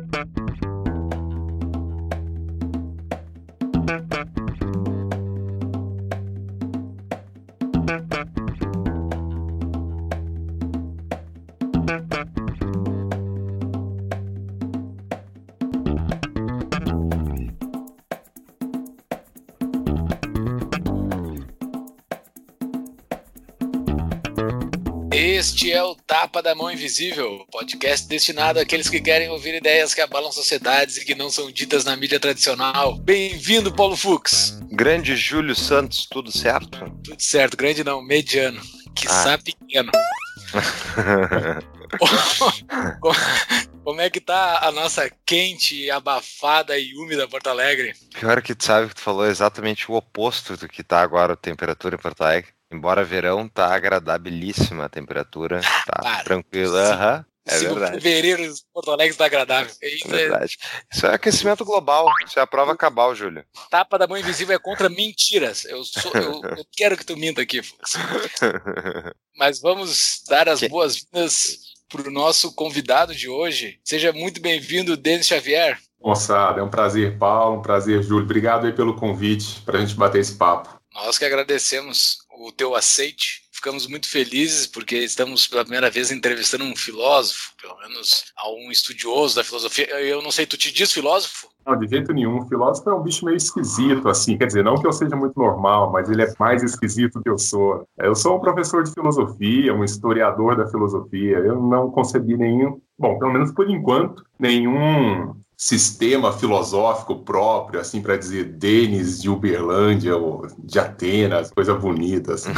Música Este é o Tapa da Mão Invisível, podcast destinado àqueles que querem ouvir ideias que abalam sociedades e que não são ditas na mídia tradicional. Bem-vindo, Paulo Fux. Grande Júlio Santos, tudo certo? Tudo certo, grande não, mediano. Que ah. pequeno. Como é que tá a nossa quente, abafada e úmida Porto Alegre? Pior que tu sabe que tu falou exatamente o oposto do que tá agora a temperatura em Porto Alegre. Embora verão, tá agradabilíssima a temperatura, tá Para, tranquila. Uhum. É Se verdade. fevereiro em Porto Alegre está agradável. Isso é verdade. Isso é aquecimento global. Isso é a prova cabal, Júlio. Tapa da mão invisível é contra mentiras. Eu, sou, eu, eu quero que tu minta aqui, Fux. Mas vamos dar as boas-vindas para o nosso convidado de hoje. Seja muito bem-vindo, Denis Xavier. Moçada, é um prazer, Paulo, um prazer, Júlio. Obrigado aí pelo convite para a gente bater esse papo. Nós que agradecemos o teu aceite. Ficamos muito felizes porque estamos pela primeira vez entrevistando um filósofo, pelo menos um estudioso da filosofia. Eu não sei, tu te diz filósofo? Não, de jeito nenhum. O filósofo é um bicho meio esquisito, assim. Quer dizer, não que eu seja muito normal, mas ele é mais esquisito que eu sou. Eu sou um professor de filosofia, um historiador da filosofia. Eu não concebi nenhum, bom, pelo menos por enquanto, nenhum sistema filosófico próprio, assim, para dizer Denis de Uberlândia ou de Atenas, coisa bonita. Assim.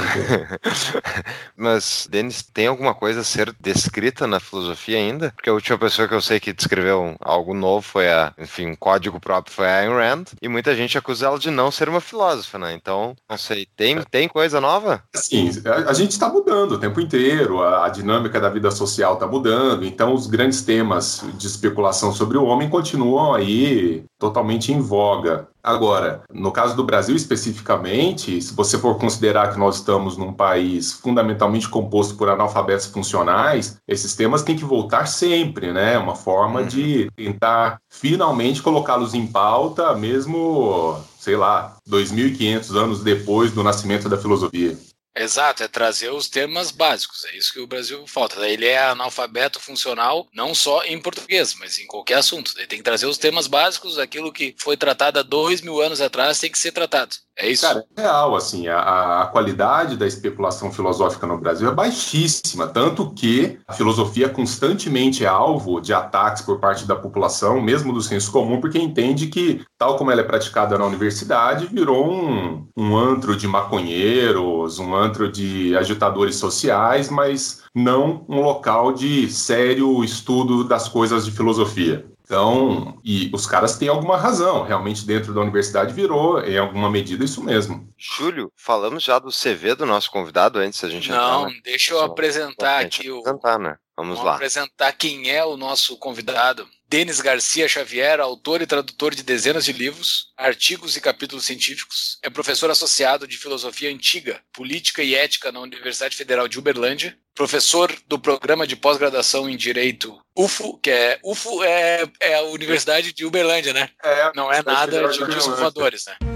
Mas, Denis, tem alguma coisa a ser descrita na filosofia ainda? Porque a última pessoa que eu sei que descreveu algo novo foi a, enfim, um código próprio foi a Ayn Rand, e muita gente acusa ela de não ser uma filósofa, né? Então, não sei, tem, tem coisa nova? Sim, a, a gente está mudando o tempo inteiro, a, a dinâmica da vida social está mudando, então os grandes temas de especulação sobre o homem continuam continuam aí totalmente em voga. Agora, no caso do Brasil especificamente, se você for considerar que nós estamos num país fundamentalmente composto por analfabetos funcionais, esses temas têm que voltar sempre, né? Uma forma uhum. de tentar finalmente colocá-los em pauta, mesmo, sei lá, 2.500 anos depois do nascimento da filosofia. Exato, é trazer os temas básicos. É isso que o Brasil falta. Ele é analfabeto funcional, não só em português, mas em qualquer assunto. Ele tem que trazer os temas básicos, aquilo que foi tratado há dois mil anos atrás tem que ser tratado. É isso? Cara, é real, assim, a, a, qualidade da especulação filosófica no Brasil é baixíssima, tanto que a filosofia constantemente é alvo de ataques por parte da população, mesmo do senso comum, porque entende que, tal como ela é praticada na universidade, virou um, um antro de maconheiros, um antro de agitadores sociais, mas não um local de sério estudo das coisas de filosofia. Então, e os caras têm alguma razão, realmente dentro da universidade virou, em alguma medida, isso mesmo. Júlio, falamos já do CV do nosso convidado antes a gente Não, entrar, né? deixa eu Só apresentar aqui o. Apresentar, né? Vamos, Vamos lá. apresentar quem é o nosso convidado. Denis Garcia Xavier, autor e tradutor de dezenas de livros, artigos e capítulos científicos, é professor associado de filosofia antiga, política e ética na Universidade Federal de Uberlândia, professor do programa de pós-graduação em Direito UFO, que é UFO é, é a Universidade de Uberlândia, né? É, Não é nada de, de voadores, né?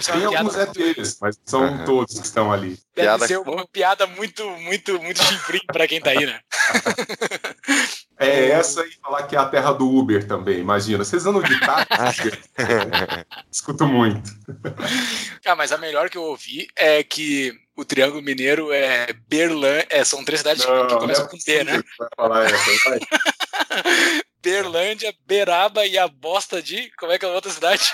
Tem alguns ETs, mas são uhum. todos que estão ali. Deve piada... ser uma piada muito, muito, muito chifrinho pra quem tá aí, né? É essa e falar que é a terra do Uber também, imagina. Vocês andam de táxi? Escuto muito. Ah, mas a melhor que eu ouvi é que o Triângulo Mineiro é Berlan, é, são três cidades não, que começam é com T, né? Vai falar essa, vai. Berlândia, Beraba e a bosta de. Como é que é a outra cidade?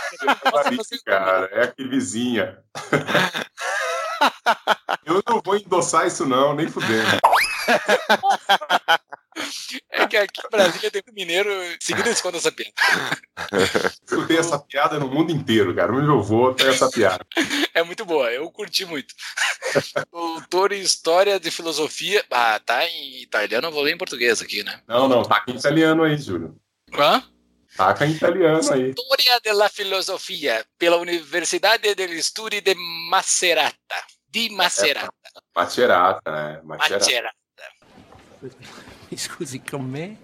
cara, é aqui vizinha. Eu não vou endossar isso, não, nem fudendo. É que aqui em Brasília tem um mineiro seguindo conta essa piada. Escutei essa piada no mundo inteiro, cara. Onde eu vou, tem essa piada. É muito boa, eu curti muito. Doutor em História de Filosofia. Ah, tá em italiano, eu vou ler em português aqui, né? Não, não, tá em italiano aí, Júlio. Hã? Taca em italiano aí. História della Filosofia, pela Universidade degli Studi de Macerata. Di Macerata. É, Macerata, né? Macerata. Macerata. Scusi, con me?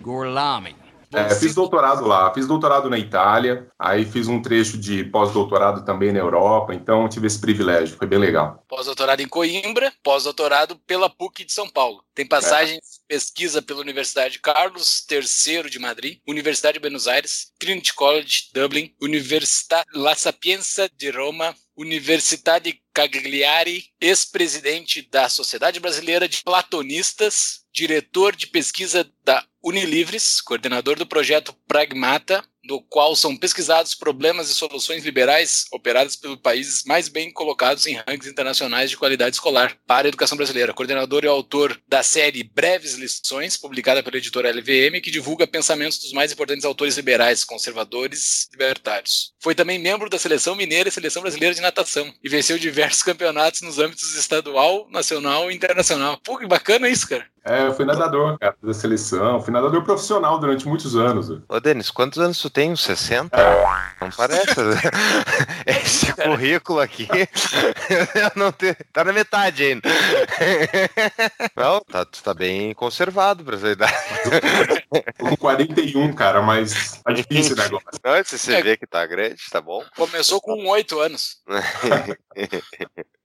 Gorlami. É, fiz doutorado lá, fiz doutorado na Itália, aí fiz um trecho de pós-doutorado também na Europa, então tive esse privilégio, foi bem legal. Pós-doutorado em Coimbra, pós-doutorado pela PUC de São Paulo. Tem passagens de pesquisa pela Universidade Carlos III de Madrid, Universidade de Buenos Aires, Trinity College, Dublin, Universidade La Sapienza de Roma, Universidade Cagliari, ex-presidente da Sociedade Brasileira de Platonistas, diretor de pesquisa da Unilivres, coordenador do projeto Pragmata, no qual são pesquisados problemas e soluções liberais operados pelos países mais bem colocados em rankings internacionais de qualidade escolar para a educação brasileira. Coordenador e autor da série Breves Lições, publicada pela editora LVM, que divulga pensamentos dos mais importantes autores liberais, conservadores e libertários. Foi também membro da Seleção Mineira e Seleção Brasileira de Natação e venceu diversos campeonatos nos âmbitos estadual, nacional e internacional. Pô, que bacana isso, cara. É, eu fui nadador, cara, da seleção. Fui nadador profissional durante muitos anos. Ô, Denis, quantos anos tu tem? Uns 60? Não parece. Esse currículo aqui não tem, tá na metade ainda. Não, tá, tu tá bem conservado pra essa idade. Com 41, cara, mas tá difícil o negócio. Não, se você é. vê que tá grande, tá bom. Começou com 8 anos.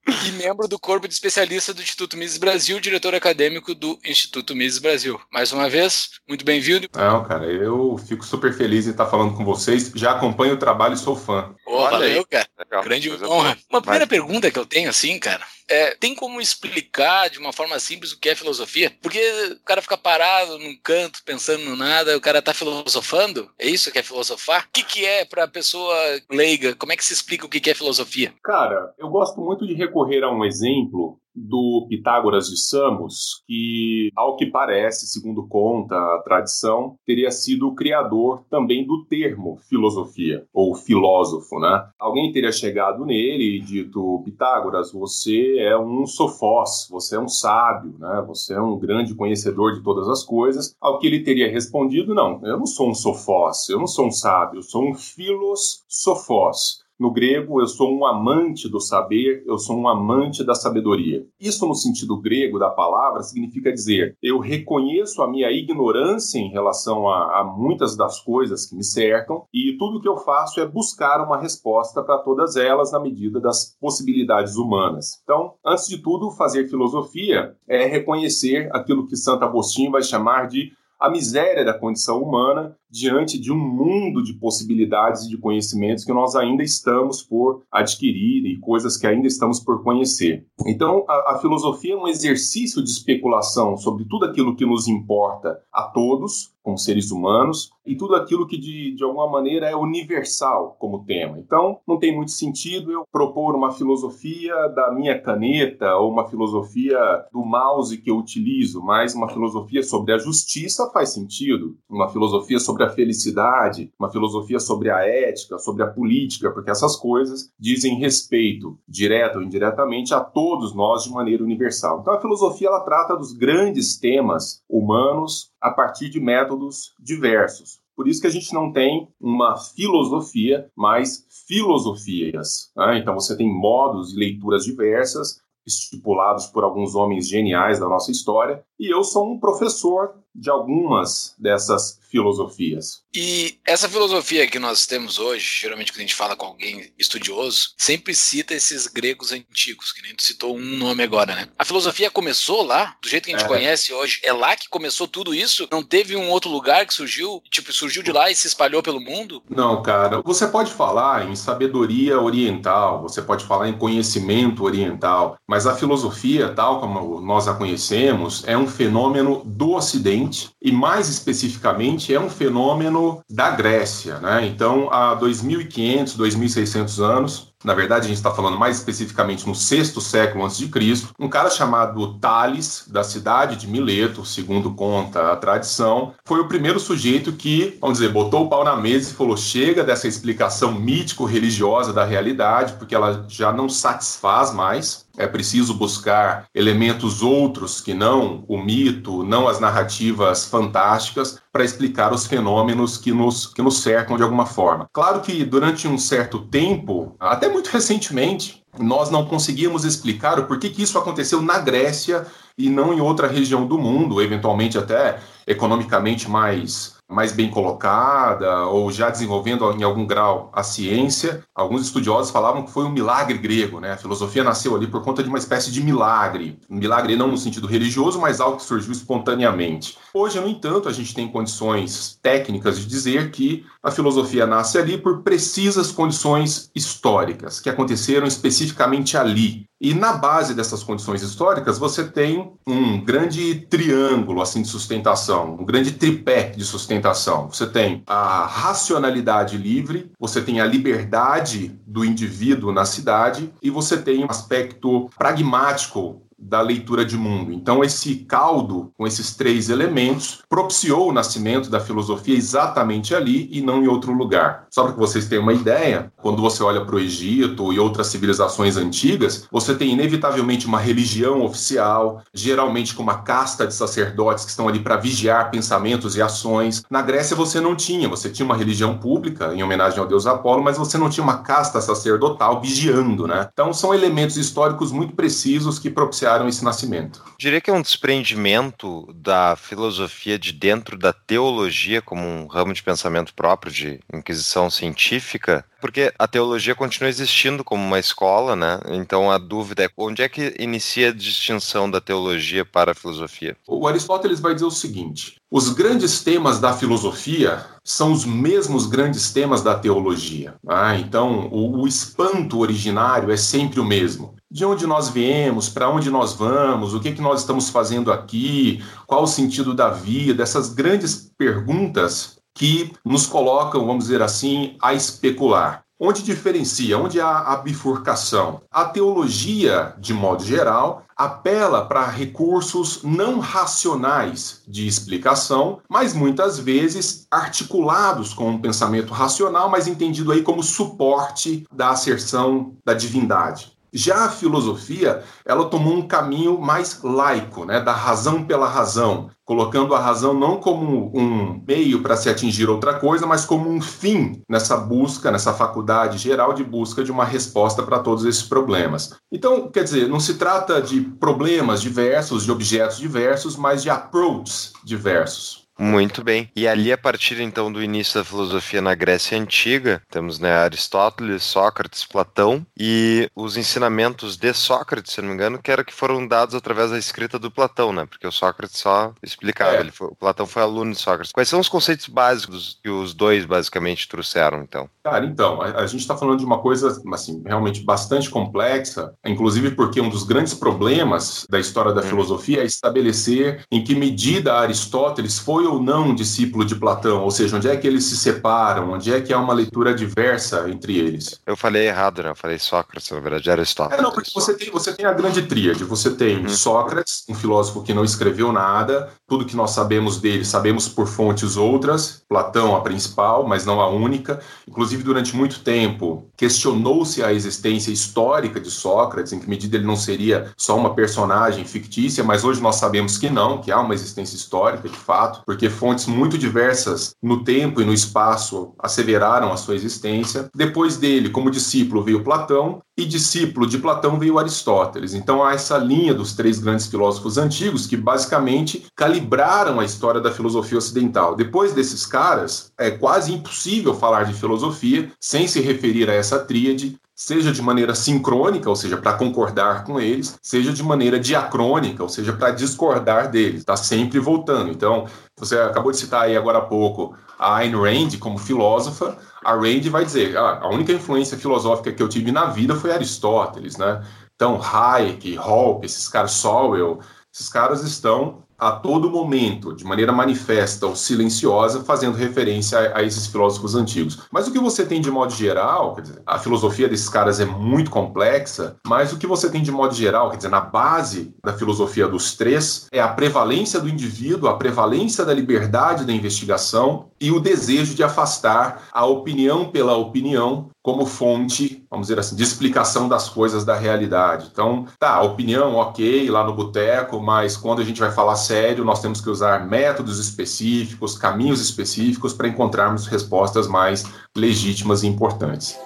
E membro do corpo de especialista do Instituto Mises Brasil, diretor acadêmico do Instituto Mises Brasil. Mais uma vez, muito bem-vindo. Não, cara, eu fico super feliz em estar falando com vocês. Já acompanho o trabalho e sou fã. Oh, valeu, aí. cara. Legal. Grande honra. Uma primeira Mas... pergunta que eu tenho, assim, cara, é, tem como explicar de uma forma simples o que é filosofia? Porque o cara fica parado num canto, pensando no nada, o cara tá filosofando? É isso que é filosofar? O que, que é pra pessoa leiga? Como é que se explica o que, que é filosofia? Cara, eu gosto muito de recorrer a um exemplo do Pitágoras de Samos, que, ao que parece, segundo conta a tradição, teria sido o criador também do termo filosofia, ou filósofo, né? Alguém teria chegado nele e dito, Pitágoras, você é um sofós, você é um sábio, né? Você é um grande conhecedor de todas as coisas. Ao que ele teria respondido, não, eu não sou um sofós, eu não sou um sábio, eu sou um filos sofós. No grego, eu sou um amante do saber, eu sou um amante da sabedoria. Isso, no sentido grego da palavra, significa dizer eu reconheço a minha ignorância em relação a, a muitas das coisas que me cercam e tudo que eu faço é buscar uma resposta para todas elas na medida das possibilidades humanas. Então, antes de tudo, fazer filosofia é reconhecer aquilo que Santo Agostinho vai chamar de a miséria da condição humana diante de um mundo de possibilidades e de conhecimentos que nós ainda estamos por adquirir e coisas que ainda estamos por conhecer. Então, a, a filosofia é um exercício de especulação sobre tudo aquilo que nos importa a todos, como seres humanos, e tudo aquilo que de, de alguma maneira é universal como tema. Então, não tem muito sentido eu propor uma filosofia da minha caneta ou uma filosofia do mouse que eu utilizo, mas uma filosofia sobre a justiça faz sentido, uma filosofia sobre a felicidade, uma filosofia sobre a ética, sobre a política, porque essas coisas dizem respeito, direto ou indiretamente, a todos nós de maneira universal. Então a filosofia ela trata dos grandes temas humanos a partir de métodos diversos. Por isso que a gente não tem uma filosofia, mas filosofias. Né? Então você tem modos e leituras diversas estipulados por alguns homens geniais da nossa história, e eu sou um professor de algumas dessas filosofias. E essa filosofia que nós temos hoje, geralmente quando a gente fala com alguém estudioso, sempre cita esses gregos antigos, que nem tu citou um nome agora, né? A filosofia começou lá, do jeito que a gente é. conhece hoje, é lá que começou tudo isso? Não teve um outro lugar que surgiu, tipo, surgiu de lá e se espalhou pelo mundo? Não, cara. Você pode falar em sabedoria oriental, você pode falar em conhecimento oriental, mas a filosofia, tal como nós a conhecemos, é um fenômeno do Ocidente e mais especificamente é um fenômeno da Grécia, né? Então, há 2.500, 2.600 anos, na verdade a gente está falando mais especificamente no sexto século antes de Cristo, um cara chamado Tales, da cidade de Mileto, segundo conta a tradição, foi o primeiro sujeito que, vamos dizer, botou o pau na mesa e falou: chega dessa explicação mítico-religiosa da realidade, porque ela já não satisfaz mais. É preciso buscar elementos outros que não o mito, não as narrativas fantásticas, para explicar os fenômenos que nos, que nos cercam de alguma forma. Claro que durante um certo tempo, até muito recentemente, nós não conseguíamos explicar o porquê que isso aconteceu na Grécia e não em outra região do mundo, eventualmente até economicamente mais mais bem colocada ou já desenvolvendo em algum grau a ciência. Alguns estudiosos falavam que foi um milagre grego, né? A filosofia nasceu ali por conta de uma espécie de milagre. Um milagre não no sentido religioso, mas algo que surgiu espontaneamente. Hoje, no entanto, a gente tem condições técnicas de dizer que a filosofia nasce ali por precisas condições históricas que aconteceram especificamente ali. E na base dessas condições históricas, você tem um grande triângulo assim de sustentação, um grande tripé de sustentação. Você tem a racionalidade livre, você tem a liberdade do indivíduo na cidade e você tem um aspecto pragmático da leitura de mundo. Então, esse caldo com esses três elementos propiciou o nascimento da filosofia exatamente ali e não em outro lugar. Só para que vocês tenham uma ideia, quando você olha para o Egito e outras civilizações antigas, você tem inevitavelmente uma religião oficial, geralmente com uma casta de sacerdotes que estão ali para vigiar pensamentos e ações. Na Grécia você não tinha, você tinha uma religião pública em homenagem ao deus Apolo, mas você não tinha uma casta sacerdotal vigiando, né? Então são elementos históricos muito precisos que propiciaram esse nascimento. Diria que é um desprendimento da filosofia de dentro da teologia como um ramo de pensamento próprio de inquisição científica, porque a teologia continua existindo como uma escola, né? Então a dúvida é onde é que inicia a distinção da teologia para a filosofia? O Aristóteles vai dizer o seguinte: os grandes temas da filosofia são os mesmos grandes temas da teologia. Ah, então, o, o espanto originário é sempre o mesmo de onde nós viemos, para onde nós vamos, o que, que nós estamos fazendo aqui, qual o sentido da vida, essas grandes perguntas que nos colocam, vamos dizer assim, a especular. Onde diferencia, onde há a bifurcação? A teologia, de modo geral, apela para recursos não racionais de explicação, mas muitas vezes articulados com um pensamento racional, mas entendido aí como suporte da asserção da divindade. Já a filosofia, ela tomou um caminho mais laico, né, da razão pela razão, colocando a razão não como um meio para se atingir outra coisa, mas como um fim nessa busca, nessa faculdade geral de busca de uma resposta para todos esses problemas. Então, quer dizer, não se trata de problemas diversos, de objetos diversos, mas de approaches diversos. Muito bem. E ali, a partir então do início da filosofia na Grécia Antiga, temos né, Aristóteles, Sócrates, Platão e os ensinamentos de Sócrates, se não me engano, que era que foram dados através da escrita do Platão, né? Porque o Sócrates só explicava, é. ele foi, o Platão foi aluno de Sócrates. Quais são os conceitos básicos que os dois basicamente trouxeram, então? Cara, então, a, a gente está falando de uma coisa assim, realmente bastante complexa, inclusive porque um dos grandes problemas da história da hum. filosofia é estabelecer em que medida Aristóteles foi foi ou não discípulo de Platão? Ou seja, onde é que eles se separam? Onde é que há uma leitura diversa entre eles? Eu falei errado, né? Eu falei Sócrates, na verdade Aristóteles. É, não, porque você tem, você tem a grande tríade. Você tem hum. Sócrates, um filósofo que não escreveu nada, tudo que nós sabemos dele sabemos por fontes outras, Platão a principal, mas não a única. Inclusive, durante muito tempo, questionou-se a existência histórica de Sócrates, em que medida ele não seria só uma personagem fictícia, mas hoje nós sabemos que não, que há uma existência histórica de fato, porque fontes muito diversas no tempo e no espaço asseveraram a sua existência. Depois dele, como discípulo, veio Platão, e discípulo de Platão veio Aristóteles. Então há essa linha dos três grandes filósofos antigos que basicamente calibraram a história da filosofia ocidental. Depois desses caras, é quase impossível falar de filosofia sem se referir a essa tríade seja de maneira sincrônica, ou seja, para concordar com eles, seja de maneira diacrônica, ou seja, para discordar deles. Está sempre voltando. Então, você acabou de citar aí agora há pouco a Ayn Rand como filósofa. A Rand vai dizer: ah, a única influência filosófica que eu tive na vida foi Aristóteles, né? Então, Hayek, Hoppe, esses caras, Sowell, esses caras estão a todo momento, de maneira manifesta ou silenciosa, fazendo referência a, a, esses filósofos antigos. Mas o que você tem de modo geral, dizer, a filosofia desses caras é muito complexa, mas o que você tem de modo geral, quer dizer, na base da filosofia dos três, é a prevalência do indivíduo, a prevalência da liberdade da investigação e o desejo de afastar a opinião pela opinião como fonte, vamos dizer assim, de explicação das coisas da realidade. Então, tá, opinião, ok, lá no boteco, mas quando a gente vai falar sério, nós temos que usar métodos específicos, caminhos específicos para encontrarmos respostas mais legítimas e importantes.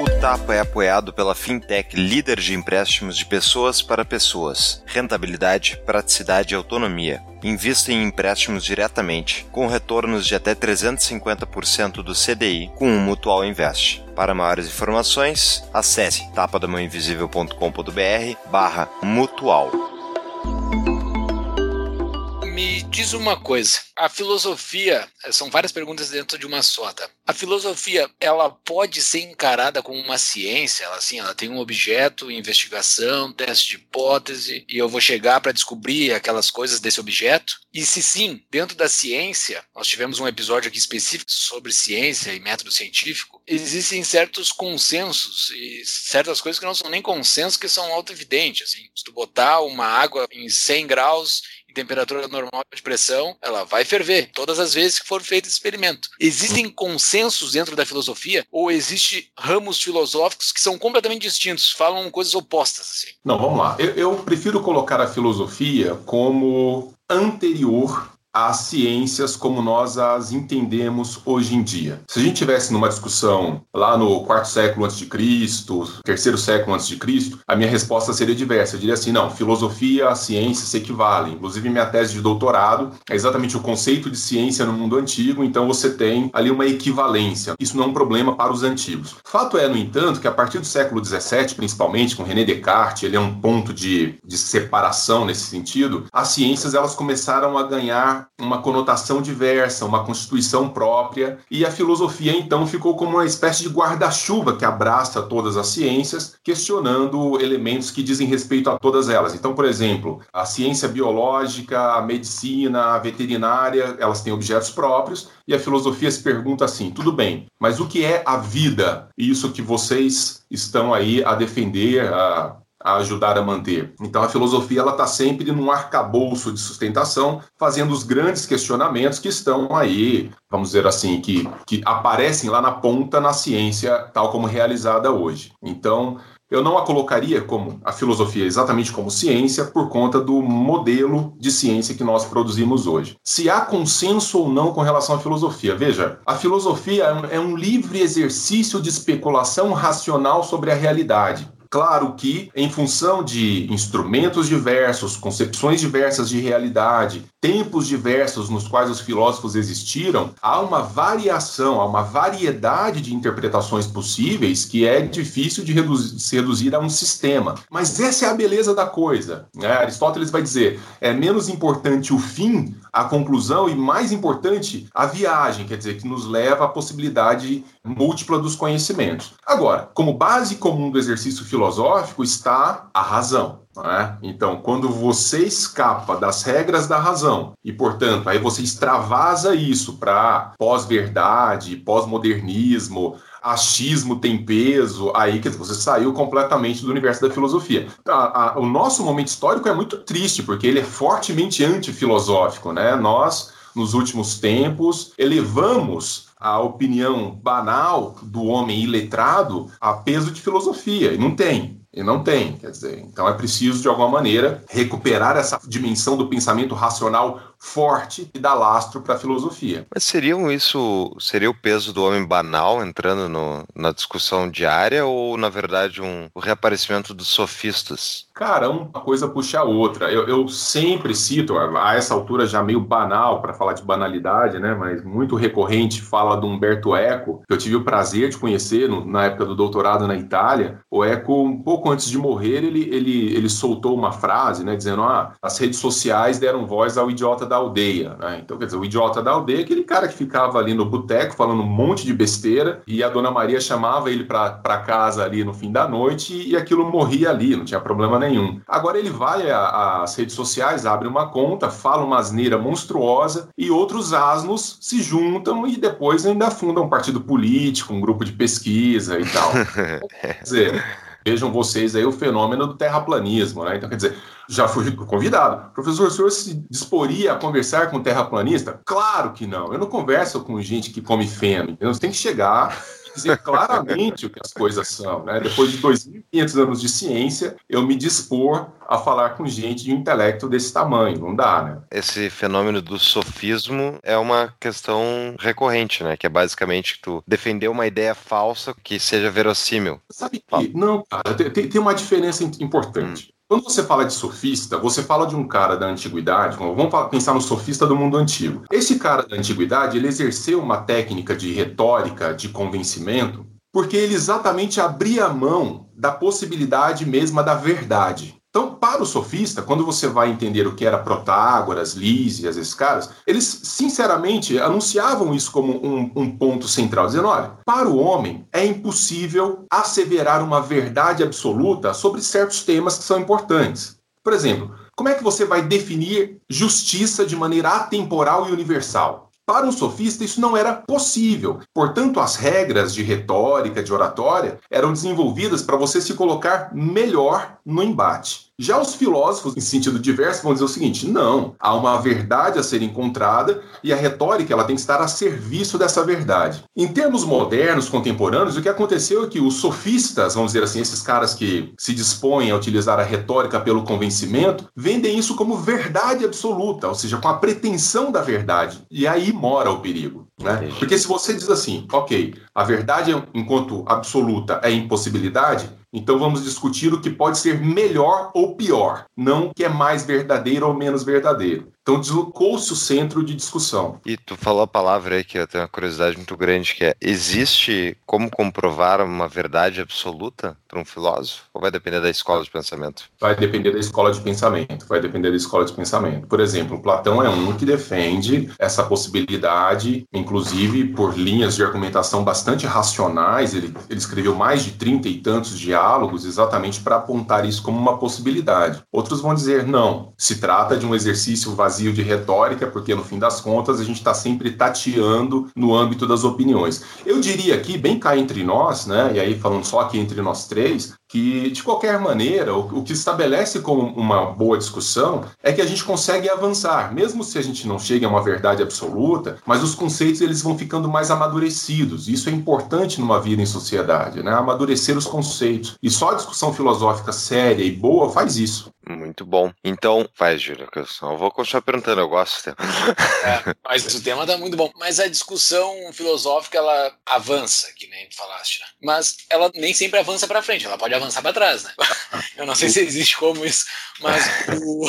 O Tapa é apoiado pela fintech líder de empréstimos de pessoas para pessoas. Rentabilidade, praticidade e autonomia. Invista em empréstimos diretamente, com retornos de até 350% do CDI com o Mutual Invest. Para maiores informações, acesse tapadamãoinvisível.com.br barra mutual diz uma coisa. A filosofia, são várias perguntas dentro de uma só, tá? A filosofia, ela pode ser encarada como uma ciência, ela assim, ela tem um objeto, investigação, teste de hipótese, e eu vou chegar para descobrir aquelas coisas desse objeto. E se sim, dentro da ciência, nós tivemos um episódio aqui específico sobre ciência e método científico, existem certos consensos e certas coisas que não são nem consensos, que são auto-evidentes, assim. Se tu botar uma água em 100 graus em temperatura normal de pressão, ela vai ferver todas as vezes que for feito esse experimento. Existem consensos dentro da filosofia ou existem ramos filosóficos que são completamente distintos, falam coisas opostas assim? Não, vamos lá. Eu, eu prefiro colocar a filosofia como anterior às ciências como nós as entendemos hoje em dia. Se a gente tivesse numa discussão lá no quarto século antes de Cristo, terceiro século antes de Cristo, a minha resposta seria diversa. Eu diria assim, não, filosofia, ciência se equivalem. Inclusive minha tese de doutorado é exatamente o conceito de ciência no mundo antigo, então você tem ali uma equivalência. Isso não é um problema para os antigos. Fato é, no entanto, que a partir do século XVII, principalmente com René Descartes, ele é um ponto de, de separação nesse sentido, as ciências elas começaram a ganhar uma conotação diversa, uma constituição própria, e a filosofia então ficou como uma espécie de guarda-chuva que abraça todas as ciências, questionando elementos que dizem respeito a todas elas. Então, por exemplo, a ciência biológica, a medicina, a veterinária, elas têm objetos próprios, e a filosofia se pergunta assim: tudo bem, mas o que é a vida? Isso que vocês estão aí a defender, a a ajudar a manter. Então a filosofia ela está sempre num arcabouço de sustentação, fazendo os grandes questionamentos que estão aí, vamos dizer assim, que, que aparecem lá na ponta na ciência tal como realizada hoje. Então eu não a colocaria como a filosofia exatamente como ciência por conta do modelo de ciência que nós produzimos hoje. Se há consenso ou não com relação à filosofia, veja, a filosofia é um é livre exercício de especulação racional sobre a realidade. Claro que, em função de instrumentos diversos, concepções diversas de realidade, tempos diversos nos quais os filósofos existiram, há uma variação, há uma variedade de interpretações possíveis que é difícil de reduzir, se reduzir a um sistema. Mas essa é a beleza da coisa. Né? Aristóteles vai dizer: é menos importante o fim, a conclusão, e mais importante a viagem, quer dizer, que nos leva à possibilidade múltipla dos conhecimentos. Agora, como base comum do exercício filosófico está a razão. É? Então, quando você escapa das regras da razão e, portanto, aí você extravasa isso para pós-verdade, pós-modernismo, achismo tem peso, aí que você saiu completamente do universo da filosofia. A, a, o nosso momento histórico é muito triste, porque ele é fortemente antifilosófico, né? Nós, nos últimos tempos, elevamos a opinião banal do homem iletrado a peso de filosofia, e não tem. E não tem, quer dizer, então é preciso de alguma maneira recuperar essa dimensão do pensamento racional forte e dá lastro para a filosofia. Mas seriam isso, seria o peso do homem banal entrando no, na discussão diária ou na verdade um o reaparecimento dos sofistas? Cara, uma coisa puxa a outra. Eu, eu sempre cito, a essa altura já meio banal para falar de banalidade, né, mas muito recorrente, fala do Humberto Eco, que eu tive o prazer de conhecer no, na época do doutorado na Itália. O Eco, um pouco antes de morrer, ele, ele, ele soltou uma frase, né, dizendo: ah, as redes sociais deram voz ao idiota da aldeia, né? Então, quer dizer, o idiota da aldeia é aquele cara que ficava ali no boteco falando um monte de besteira e a dona Maria chamava ele para casa ali no fim da noite e, aquilo morria ali, não tinha problema nenhum. Agora ele vai às redes sociais, abre uma conta, fala uma asneira monstruosa e outros asnos se juntam e depois ainda fundam um partido político, um grupo de pesquisa e tal. quer dizer, vejam vocês aí o fenômeno do terraplanismo, né? Então, quer dizer, já fui convidado. Professor, o senhor se disporia a conversar com terraplanista? Claro que não. Eu não converso com gente que come feno. Você tem que chegar dizer claramente o que as coisas são. Né? Depois de 2.500 anos de ciência, eu me dispor a falar com gente de um intelecto desse tamanho. Não dá, né? Esse fenômeno do sofismo é uma questão recorrente, né? Que é basicamente tu defender uma ideia falsa que seja verossímil. Sabe que? Não, cara, tem, tem uma diferença importante. Hum. Quando você fala de sofista, você fala de um cara da antiguidade, vamos pensar no sofista do mundo antigo. Esse cara da antiguidade, ele exerceu uma técnica de retórica, de convencimento, porque ele exatamente abria mão da possibilidade mesma da verdade. Então, para o sofista, quando você vai entender o que era Protágoras, Lísias, esses caras, eles sinceramente anunciavam isso como um, um, ponto central, dizendo: olha, para o homem é impossível asseverar uma verdade absoluta sobre certos temas que são importantes. Por exemplo, como é que você vai definir justiça de maneira atemporal e universal? Para um sofista, isso não era possível. Portanto, as regras de retórica, de oratória, eram desenvolvidas para você se colocar melhor no embate. Já os filósofos, em sentido diverso, vão dizer o seguinte: não, há uma verdade a ser encontrada e a retórica ela tem que estar a serviço dessa verdade. Em termos modernos, contemporâneos, o que aconteceu é que os sofistas, vamos dizer assim, esses caras que se dispõem a utilizar a retórica pelo convencimento, vendem isso como verdade absoluta, ou seja, com a pretensão da verdade. E aí mora o perigo. Né? Porque se você diz assim, ok, a verdade enquanto absoluta é impossibilidade, então vamos discutir o que pode ser melhor ou pior, não o que é mais verdadeiro ou menos verdadeiro. Então deslocou-se o centro de discussão. E tu falou a palavra aí que eu tenho uma curiosidade muito grande, que é, existe como comprovar uma verdade absoluta para um filósofo? Ou vai depender da escola de pensamento? Vai depender da escola de pensamento, vai depender da escola de pensamento. Por exemplo, Platão é um que defende essa possibilidade, inclusive por linhas de argumentação bastante racionais, ele, ele escreveu mais de trinta e tantos diálogos exatamente para apontar isso como uma possibilidade. Outros vão dizer, não, se trata de um exercício vazio de retórica, porque no fim das contas a gente está sempre tateando no âmbito das opiniões. Eu diria aqui, bem cá entre nós, né, e aí falando só aqui entre nós três, que, de qualquer maneira, o, o, que estabelece como uma boa discussão é que a gente consegue avançar, mesmo se a gente não chega a uma verdade absoluta, mas os conceitos eles vão ficando mais amadurecidos. Isso é importante numa vida em sociedade, né? amadurecer os conceitos. E só a discussão filosófica séria e boa faz isso. Muito bom. Então, faz, Júlio, que eu só vou continuar perguntando, eu gosto do tema. É, mas o tema tá muito bom. Mas a discussão filosófica, ela avança, que nem tu falaste, né? Mas ela nem sempre avança para frente, ela pode avançar para trás, né? Eu não sei se existe como isso, mas, o...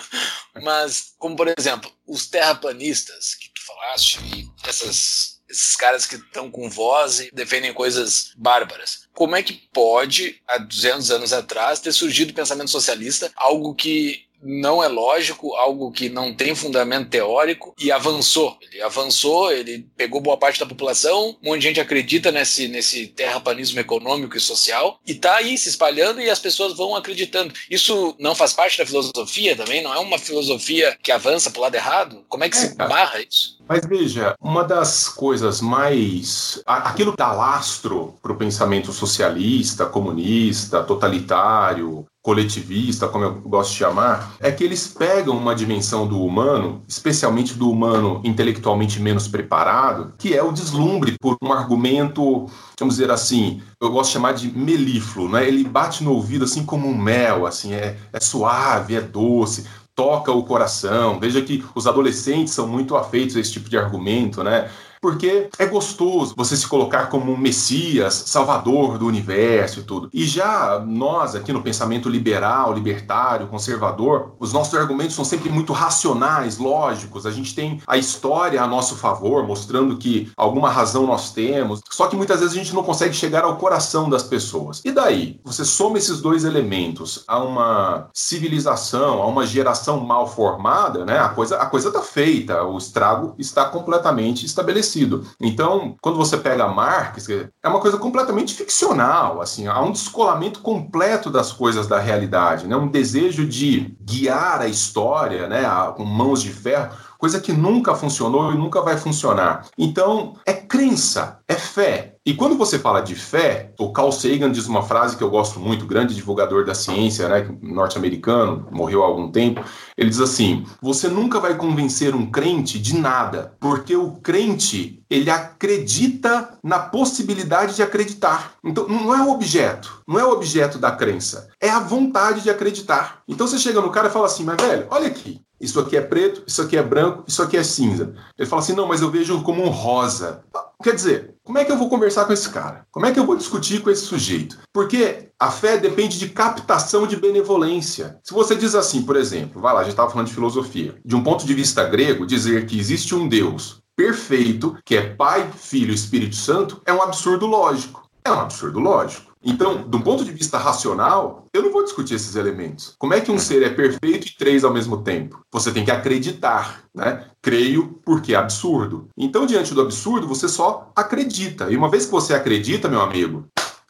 mas como por exemplo, os terraplanistas que tu falaste e essas esses caras que estão com voz e defendem coisas bárbaras. Como é que pode, há 200 anos atrás, ter surgido o pensamento socialista, algo que não é lógico, algo que não tem fundamento teórico e avançou. Ele avançou, ele pegou boa parte da população, um monte de gente acredita nesse, nesse terraplanismo econômico e social e está aí se espalhando e as pessoas vão acreditando. Isso não faz parte da filosofia também? Não é uma filosofia que avança para o lado errado? Como é que é, se barra isso? Mas veja, uma das coisas mais. aquilo que dá lastro para o pensamento socialista, comunista, totalitário, coletivista, como eu gosto de chamar, é que eles pegam uma dimensão do humano, especialmente do humano intelectualmente menos preparado, que é o deslumbre por um argumento, vamos dizer assim, eu gosto de chamar de melífluo, né? Ele bate no ouvido assim como um mel, assim, é, é suave, é doce, toca o coração. Veja que os adolescentes são muito afeitos a esse tipo de argumento, né? Porque é gostoso você se colocar como um messias, salvador do universo e tudo. E já nós, aqui no pensamento liberal, libertário, conservador, os nossos argumentos são sempre muito racionais, lógicos. A gente tem a história a nosso favor, mostrando que alguma razão nós temos, só que muitas vezes a gente não consegue chegar ao coração das pessoas. E daí? Você soma esses dois elementos a uma civilização, a uma geração mal formada, né? A coisa, a coisa tá feita, o estrago está completamente estabelecido parecido. Então, quando você pega Marx, é uma coisa completamente ficcional, assim, há um descolamento completo das coisas da realidade, né? Um desejo de guiar a história, né, com mãos de ferro coisa que nunca funcionou e nunca vai funcionar. Então, é crença, é fé. E quando você fala de fé, o Carl Sagan diz uma frase que eu gosto muito, grande divulgador da ciência, né, norte-americano, morreu há algum tempo. Ele diz assim: você nunca vai convencer um crente de nada, porque o crente ele acredita na possibilidade de acreditar. Então, não é o objeto, não é o objeto da crença, é a vontade de acreditar. Então você chega no cara e fala assim: mas velho, olha aqui, isso aqui é preto, isso aqui é branco, isso aqui é cinza. Ele fala assim: não, mas eu vejo como um rosa. Quer dizer, como é que eu vou conversar com esse cara? Como é que eu vou discutir com esse sujeito? Porque a fé depende de captação de benevolência. Se você diz assim, por exemplo, vai lá, a gente estava falando de filosofia. De um ponto de vista grego, dizer que existe um Deus perfeito, que é Pai, Filho e Espírito Santo, é um absurdo lógico. É um absurdo lógico. Então, do ponto de vista racional, eu não vou discutir esses elementos. Como é que um ser é perfeito e três ao mesmo tempo? Você tem que acreditar, né? Creio porque é absurdo. Então, diante do absurdo, você só acredita. E uma vez que você acredita, meu amigo,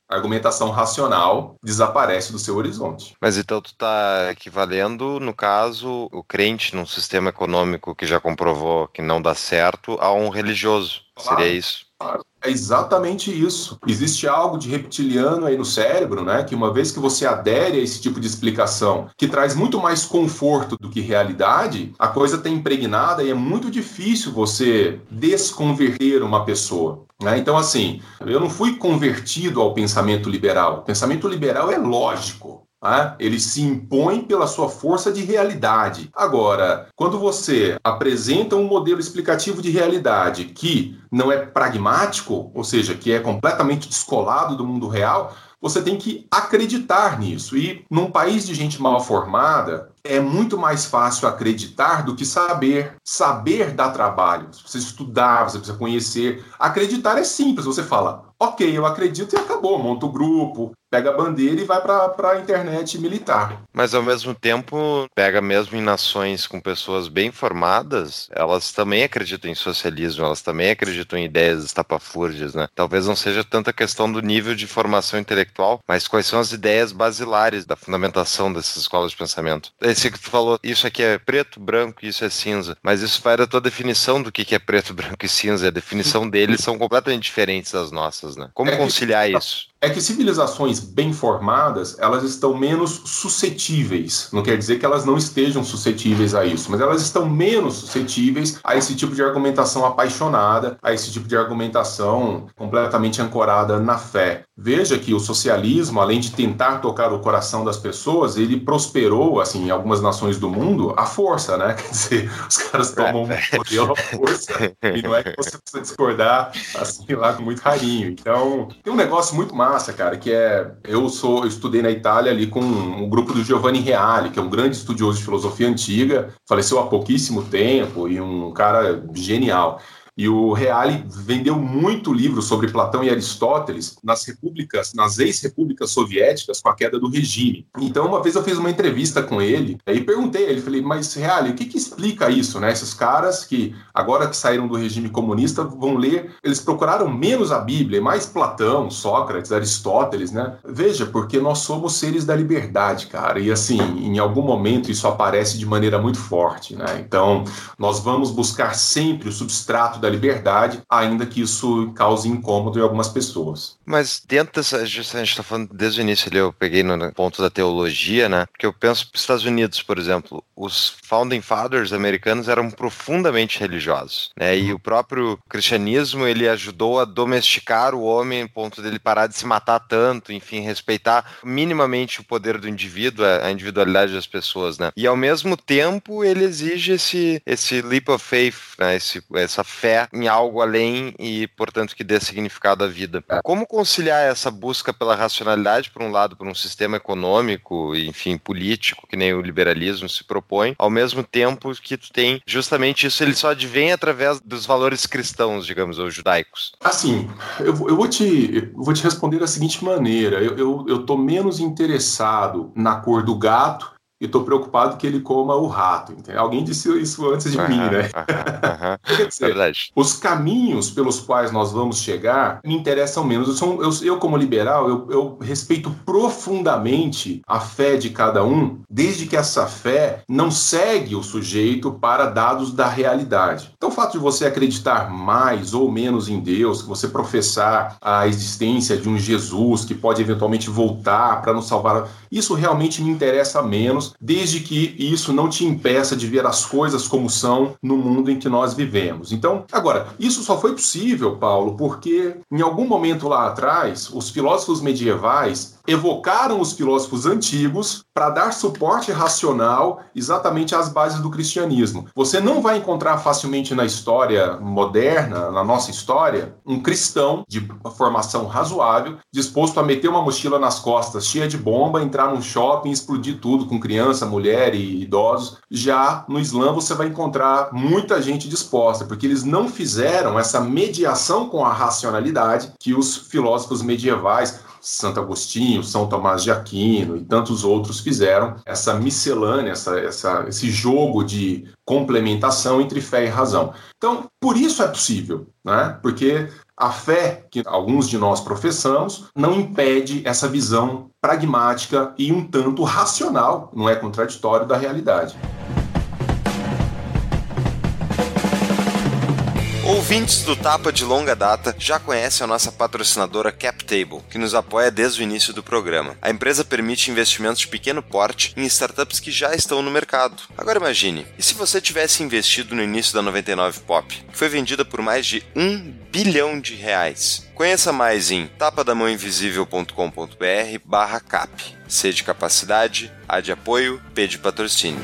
a argumentação racional desaparece do seu horizonte. Mas então tu está equivalendo, no caso, o crente num sistema econômico que já comprovou que não dá certo a um religioso. Claro. Seria isso? É exatamente isso. Existe algo de reptiliano aí no cérebro, né? Que uma vez que você adere a esse tipo de explicação, que traz muito mais conforto do que realidade, a coisa está impregnada e é muito difícil você desconverter uma pessoa. Né? Então, assim, eu não fui convertido ao pensamento liberal. O pensamento liberal é lógico. Né? Ele se impõe pela sua força de realidade. Agora, quando você apresenta um modelo explicativo de realidade que não é pragmático, ou seja, que é completamente descolado do mundo real, você tem que acreditar nisso. E num país de gente mal formada, é muito mais fácil acreditar do que saber. Saber dá trabalho. Você precisa estudar, você precisa conhecer. Acreditar é simples. Você fala, ok, eu acredito e acabou. Monta o grupo, pega a bandeira e vai para a internet militar. Mas ao mesmo tempo, pega mesmo em nações com pessoas bem formadas, elas também acreditam em socialismo, elas também acreditam em ideias estapafúrdias, né? Talvez não seja tanta questão do nível de formação intelectual, mas quais são as ideias basilares da fundamentação dessas escolas de pensamento. Esse que tu falou, isso aqui é preto, branco, isso é cinza, mas isso vai da tua definição do que é preto, branco e cinza, a definição deles são completamente diferentes das nossas, né? Como é conciliar isso? É que civilizações bem formadas, elas estão menos suscetíveis. Não quer dizer que elas não estejam suscetíveis a isso, mas elas estão menos suscetíveis a esse tipo de argumentação apaixonada, a esse tipo de argumentação completamente ancorada na fé. Veja que o socialismo, além de tentar tocar o coração das pessoas, ele prosperou, assim, em algumas nações do mundo, à força, né? Quer dizer, os caras tomam um modelo à força e não é que você precisa discordar, assim, lá com muito carinho. Então, tem um negócio muito massa, cara, que é. Eu sou, eu estudei na Itália ali com o um grupo do Giovanni Reale, que é um grande estudioso de filosofia antiga, faleceu há pouquíssimo tempo e um cara genial. E o Reale vendeu muito livro sobre Platão e Aristóteles nas repúblicas, nas ex-repúblicas soviéticas com a queda do regime. Então, uma vez eu fiz uma entrevista com ele e perguntei a ele, falei, mas Reale, o que, que explica isso, né? Esses caras que agora que saíram do regime comunista vão ler, eles procuraram menos a Bíblia, mais Platão, Sócrates, Aristóteles, né? Veja, porque nós somos seres da liberdade, cara. E assim, em algum momento isso aparece de maneira muito forte, né? Então, nós vamos buscar sempre o substrato da da liberdade, ainda que isso cause incômodo em algumas pessoas. Mas dentro dessa, a gente está falando desde o início ali, eu peguei no ponto da teologia, né? Porque eu penso para os Estados Unidos, por exemplo, os founding fathers americanos eram profundamente religiosos, né? E o próprio cristianismo ele ajudou a domesticar o homem, ponto dele parar de se matar tanto, enfim, respeitar minimamente o poder do indivíduo, a individualidade das pessoas, né? E ao mesmo tempo ele exige esse esse leap of faith, né? Esse, essa fé em algo além e, portanto, que dê significado à vida. Como conciliar essa busca pela racionalidade, por um lado, por um sistema econômico, enfim, político, que nem o liberalismo se propõe, ao mesmo tempo que tu tem justamente isso, ele só advém através dos valores cristãos, digamos, ou judaicos? Assim, eu, eu, vou, te, eu vou te responder da seguinte maneira: eu, eu, eu tô menos interessado na cor do gato e estou preocupado que ele coma o rato. Entendeu? Alguém disse isso antes de mim, né? aham. Quer dizer, Verdade. os caminhos pelos quais nós vamos chegar me interessam menos. Eu, sou- eu- eu, como liberal, eu, eu respeito profundamente a fé de cada um, desde que essa fé não segue o sujeito para dados da realidade. Então, o fato de você acreditar mais ou menos em Deus, que você professar a existência de um Jesus que pode eventualmente voltar para nos salvar, isso realmente me interessa menos, desde que isso não te impeça de ver as coisas como são no mundo em que nós vivemos. Então, agora, isso só foi possível, Paulo, porque em algum momento lá atrás, os filósofos medievais evocaram os filósofos antigos para dar suporte racional exatamente às bases do cristianismo. Você não vai encontrar facilmente na história moderna, na nossa história, um cristão de formação razoável disposto a meter uma mochila nas costas cheia de bomba, entrar num shopping, explodir tudo com criança, mulher e idosos. Já no Islã você vai encontrar muita gente disposta, porque eles não fizeram essa mediação com a racionalidade que os filósofos medievais Santo Agostinho, São Tomás de Aquino e tantos outros fizeram essa miscelânea, essa, essa, esse jogo de complementação entre fé e razão. Então, por isso é possível, né? Porque a fé que alguns de nós professamos não impede essa visão pragmática e um tanto racional, não é contraditório da realidade. Ouvintes do Tapa de longa data já conhecem a nossa patrocinadora CapTable, que nos apoia desde o início do programa. A empresa permite investimentos de pequeno porte em startups que já estão no mercado. Agora imagine, e se você tivesse investido no início da 99 Pop, que foi vendida por mais de um bilhão de reais? Conheça mais em tapadamãoinvisível.com.br barra cap. C de capacidade, A de apoio, P de patrocínio.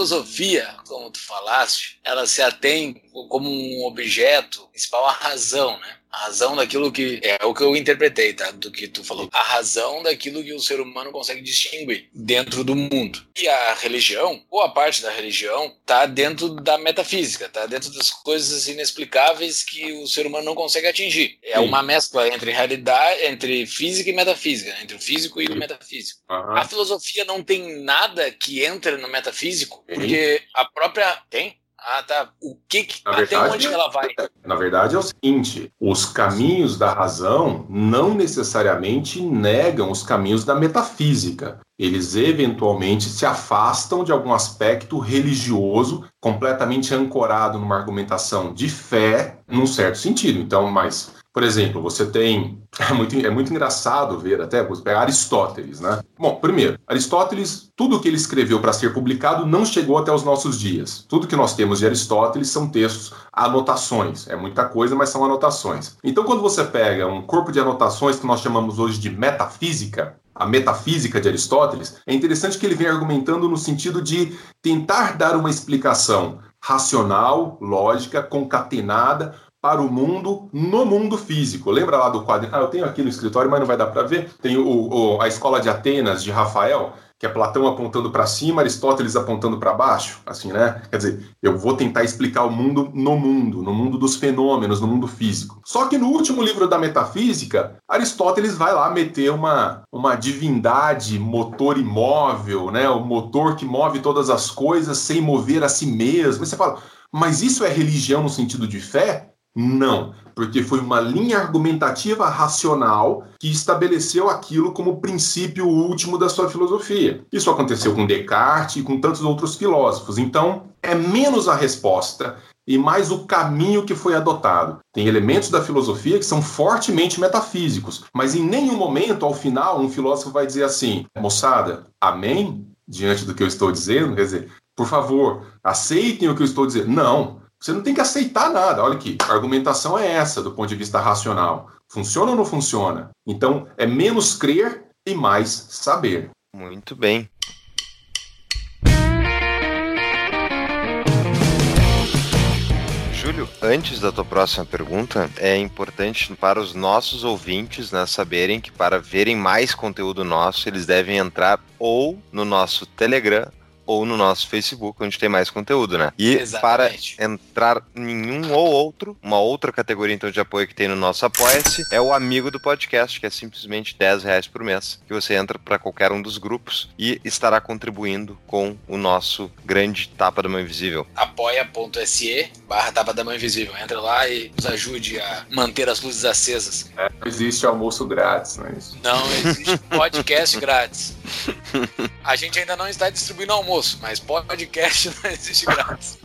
Filosofia, como tu falaste, ela se atém como um objeto principal à razão, né? A razão daquilo que é o que eu interpretei, tá? Do que tu falou. A razão daquilo que o ser humano consegue distinguir dentro do mundo. E a religião, ou a parte da religião, tá dentro da metafísica, tá dentro das coisas inexplicáveis que o ser humano não consegue atingir. É Sim. uma mescla entre realidade, entre física e metafísica, entre o físico e o metafísico. A filosofia não tem nada que entre no metafísico, porque a própria. Tem? Ah, tá. O que, que Na até verdade, onde ela vai? Na verdade, é o seguinte: os caminhos da razão não necessariamente negam os caminhos da metafísica. Eles eventualmente se afastam de algum aspecto religioso, completamente ancorado numa argumentação de fé, num certo sentido. Então, mas, por exemplo, você tem. É muito, é muito engraçado ver até, vou pegar Aristóteles, né? Bom, primeiro, Aristóteles, tudo que ele escreveu para ser publicado não chegou até os nossos dias. Tudo que nós temos de Aristóteles são textos, anotações. É muita coisa, mas são anotações. Então, quando você pega um corpo de anotações que nós chamamos hoje de metafísica, a metafísica de Aristóteles, é interessante que ele vem argumentando no sentido de tentar dar uma explicação racional, lógica, concatenada para o mundo no mundo físico. Lembra lá do quadro? Ah, eu tenho aqui no escritório, mas não vai dar para ver. Tem o, o- a escola de Atenas de Rafael, que é Platão apontando para cima, Aristóteles apontando para baixo, assim, né? Quer dizer, eu vou tentar explicar o mundo no mundo, no mundo dos fenômenos, no mundo físico. Só que no último livro da metafísica, Aristóteles vai lá meter uma, uma divindade, motor imóvel, né? O motor que move todas as coisas sem mover a si mesmo. E você fala, mas isso é religião no sentido de fé? Não, porque foi uma linha argumentativa racional que estabeleceu aquilo como princípio último da sua filosofia. Isso aconteceu com Descartes e com tantos outros filósofos. Então, é menos a resposta e mais o caminho que foi adotado. Tem elementos da filosofia que são fortemente metafísicos, mas em nenhum momento, ao final, um filósofo vai dizer assim: moçada, amém? Diante do que eu estou dizendo, quer dizer, por favor, aceitem o que eu estou dizendo. Não, você não tem que aceitar nada. Olha aqui, a argumentação é essa do ponto de vista racional. Funciona ou não funciona? Então, é menos crer e mais saber. Muito bem. Júlio, antes da tua próxima pergunta, é importante para os nossos ouvintes né, saberem que para verem mais conteúdo nosso, eles devem entrar ou no nosso Telegram ou no nosso Facebook, onde tem mais conteúdo, né? E Exatamente. para entrar em um ou outro, uma outra categoria então de apoio que tem no nosso Apoia-se, é o amigo do podcast, que é simplesmente 10 reais por mês, que você entra para qualquer um dos grupos e estará contribuindo com o nosso grande Tapa da Mão Invisível. apoia.se barra Tapa da Mão Invisível. Entra lá e nos ajude a manter as luzes acesas. É, não existe almoço grátis, não é isso? Não existe podcast grátis. A gente ainda não está distribuindo almoço, mas podcast não existe grátis.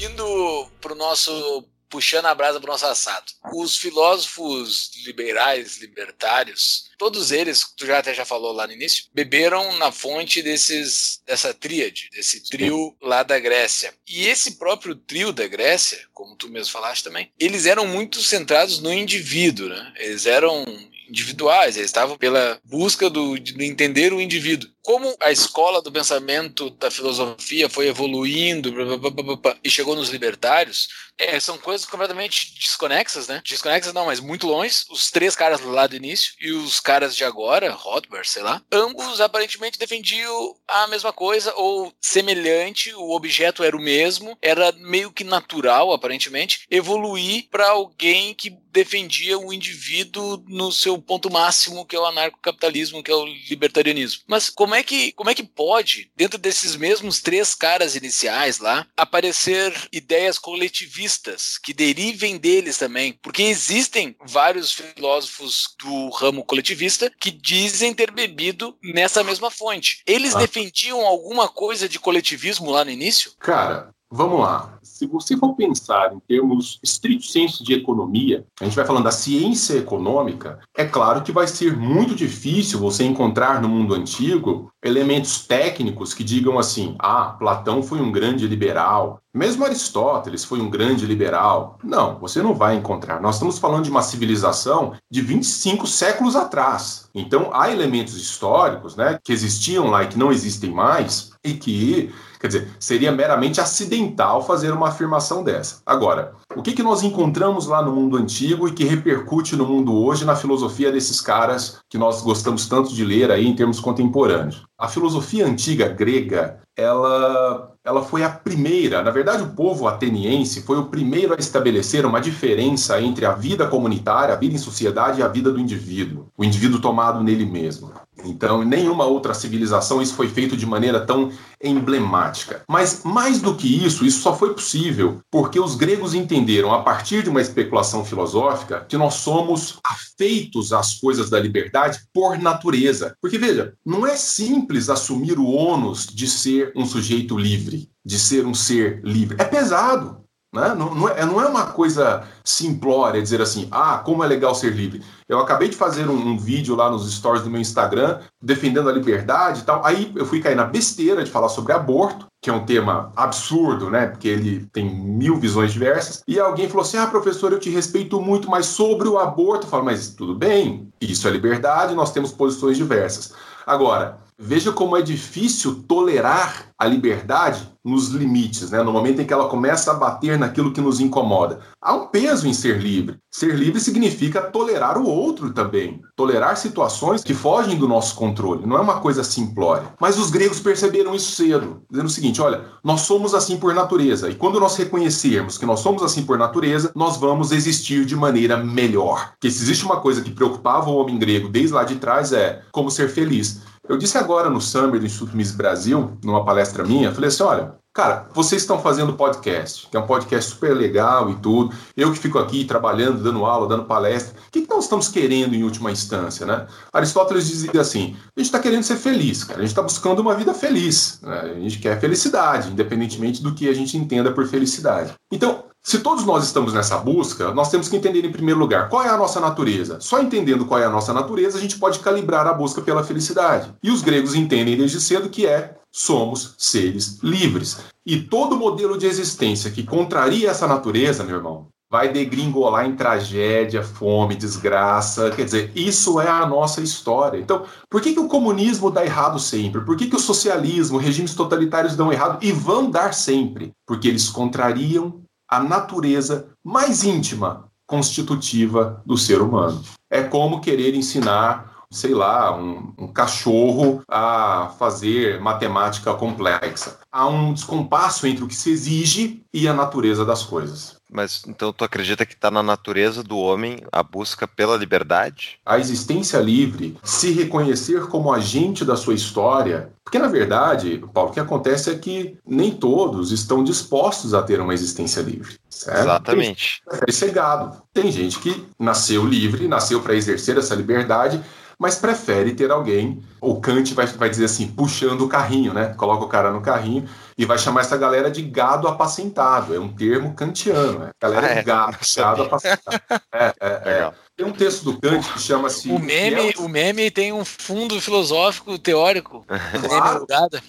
Indo pro nosso puxando a brasa pro nosso assado. Os filósofos liberais, libertários, todos eles, tu já até já falou lá no início, beberam na fonte desses dessa tríade, desse trio lá da Grécia. E esse próprio trio da Grécia, como tu mesmo falaste também, eles eram muito centrados no indivíduo, né? Eles eram individuais, eles estavam pela busca do, de entender o indivíduo. Como a escola do pensamento da filosofia foi evoluindo blá, blá, blá, e chegou nos libertários, é, são coisas completamente desconexas, né? Desconexas não, mas muito longe. Os três caras lá do início e os caras de agora, Rothbard, sei lá, ambos aparentemente defendiam a mesma coisa ou semelhante, o objeto era o mesmo, era meio que natural, aparentemente, evoluir para alguém que defendia o indivíduo no seu ponto máximo, que é o anarcocapitalismo, que é o libertarianismo. Mas como é que, como é que pode, dentro desses mesmos três caras iniciais lá, aparecer ideias coletivistas que derivem deles também? Porque existem vários filósofos do ramo coletivista que dizem ter bebido nessa mesma fonte. Eles ah. defendiam alguma coisa de coletivismo lá no início? Cara, Vamos lá. Se você for pensar em termos estrito senso de economia, a gente vai falando da ciência econômica, é claro que vai ser muito difícil você encontrar no mundo antigo elementos técnicos que digam assim: ah, Platão foi um grande liberal, mesmo Aristóteles foi um grande liberal. Não, você não vai encontrar. Nós estamos falando de uma civilização de 25 séculos atrás. Então, há elementos históricos né, que existiam lá e que não existem mais, e que Quer dizer, seria meramente acidental fazer uma afirmação dessa. Agora, o que, que nós encontramos lá no mundo antigo e que repercute no mundo hoje na filosofia desses caras que nós gostamos tanto de ler aí em termos contemporâneos? A filosofia antiga grega, ela, ela foi a primeira, na verdade o povo ateniense foi o primeiro a estabelecer uma diferença entre a vida comunitária, a vida em sociedade e a vida do indivíduo, o indivíduo tomado nele mesmo. Então, em nenhuma outra civilização isso foi feito de maneira tão emblemática. Mas mais do que isso, isso só foi possível porque os gregos entenderam, a partir de uma especulação filosófica, que nós somos afeitos às coisas da liberdade por natureza. Porque veja, não é simples assumir o ônus de ser um sujeito livre, de ser um ser livre. É pesado. Né? Não, não, é, não é uma coisa simplória dizer assim, ah, como é legal ser livre. Eu acabei de fazer um, um, vídeo lá nos stories do meu Instagram defendendo a liberdade e tal. Aí eu fui cair na besteira de falar sobre aborto, que é um tema absurdo, né? Porque ele tem mil visões diversas. E alguém falou assim: ah, professor, eu te respeito muito, mas sobre o aborto. Eu falo, mas tudo bem, isso é liberdade, nós temos posições diversas. Agora, veja como é difícil tolerar a liberdade nos limites, né? no momento em que ela começa a bater naquilo que nos incomoda. Há um peso em ser livre. Ser livre significa tolerar o outro também, tolerar situações que fogem do nosso controle. Não é uma coisa simplória. Mas os gregos perceberam isso cedo, dizendo o seguinte: olha, nós somos assim por natureza, e quando nós reconhecermos que nós somos assim por natureza, nós vamos existir de maneira melhor. Porque se existe uma coisa que preocupava o homem grego desde lá de trás é como ser feliz. Eu disse agora no Summer do Instituto Miss Brasil, numa palestra minha, falei assim: olha, cara, vocês estão fazendo podcast, que é um podcast super legal e tudo. Eu que fico aqui trabalhando, dando aula, dando palestra. O que, que nós estamos querendo em última instância, né? Aristóteles dizia assim: a gente está querendo ser feliz, cara. A gente está buscando uma vida feliz. Né? A gente quer felicidade, independentemente do que a gente entenda por felicidade. Então, se todos nós estamos nessa busca, nós temos que entender em primeiro lugar qual é a nossa natureza. Só entendendo qual é a nossa natureza, a gente pode calibrar a busca pela felicidade. E os gregos entendem desde cedo que é somos seres livres. E todo modelo de existência que contraria essa natureza, meu irmão, vai degringolar em tragédia, fome, desgraça. Quer dizer, isso é a nossa história. Então, por que, que o comunismo dá errado sempre? Por que, que o socialismo, regimes totalitários dão errado e vão dar sempre? Porque eles contrariam a natureza mais íntima constitutiva do ser humano. É como querer ensinar sei lá, um, um cachorro a fazer matemática complexa. Há um descompasso entre o que se exige e a natureza das coisas. Mas então tu acredita que está na natureza do homem a busca pela liberdade? A existência livre, se reconhecer como agente da sua história, porque na verdade, Paulo, o que acontece é que nem todos estão dispostos a ter uma existência livre. Certo? Exatamente. Tem ser gado. Tem gente que nasceu livre, nasceu para exercer essa liberdade, mas prefere ter alguém. O Kant vai, vai dizer assim, puxando o carrinho, né? Coloca o cara no carrinho e vai chamar essa galera de gado apacentado. É um termo kantiano, né? Galera Ah, é? de gado, gado apacentado. É, é, é. Tem um texto do Kant que chama-se. O meme, o meme tem um fundo filosófico teórico. Claro. Dado.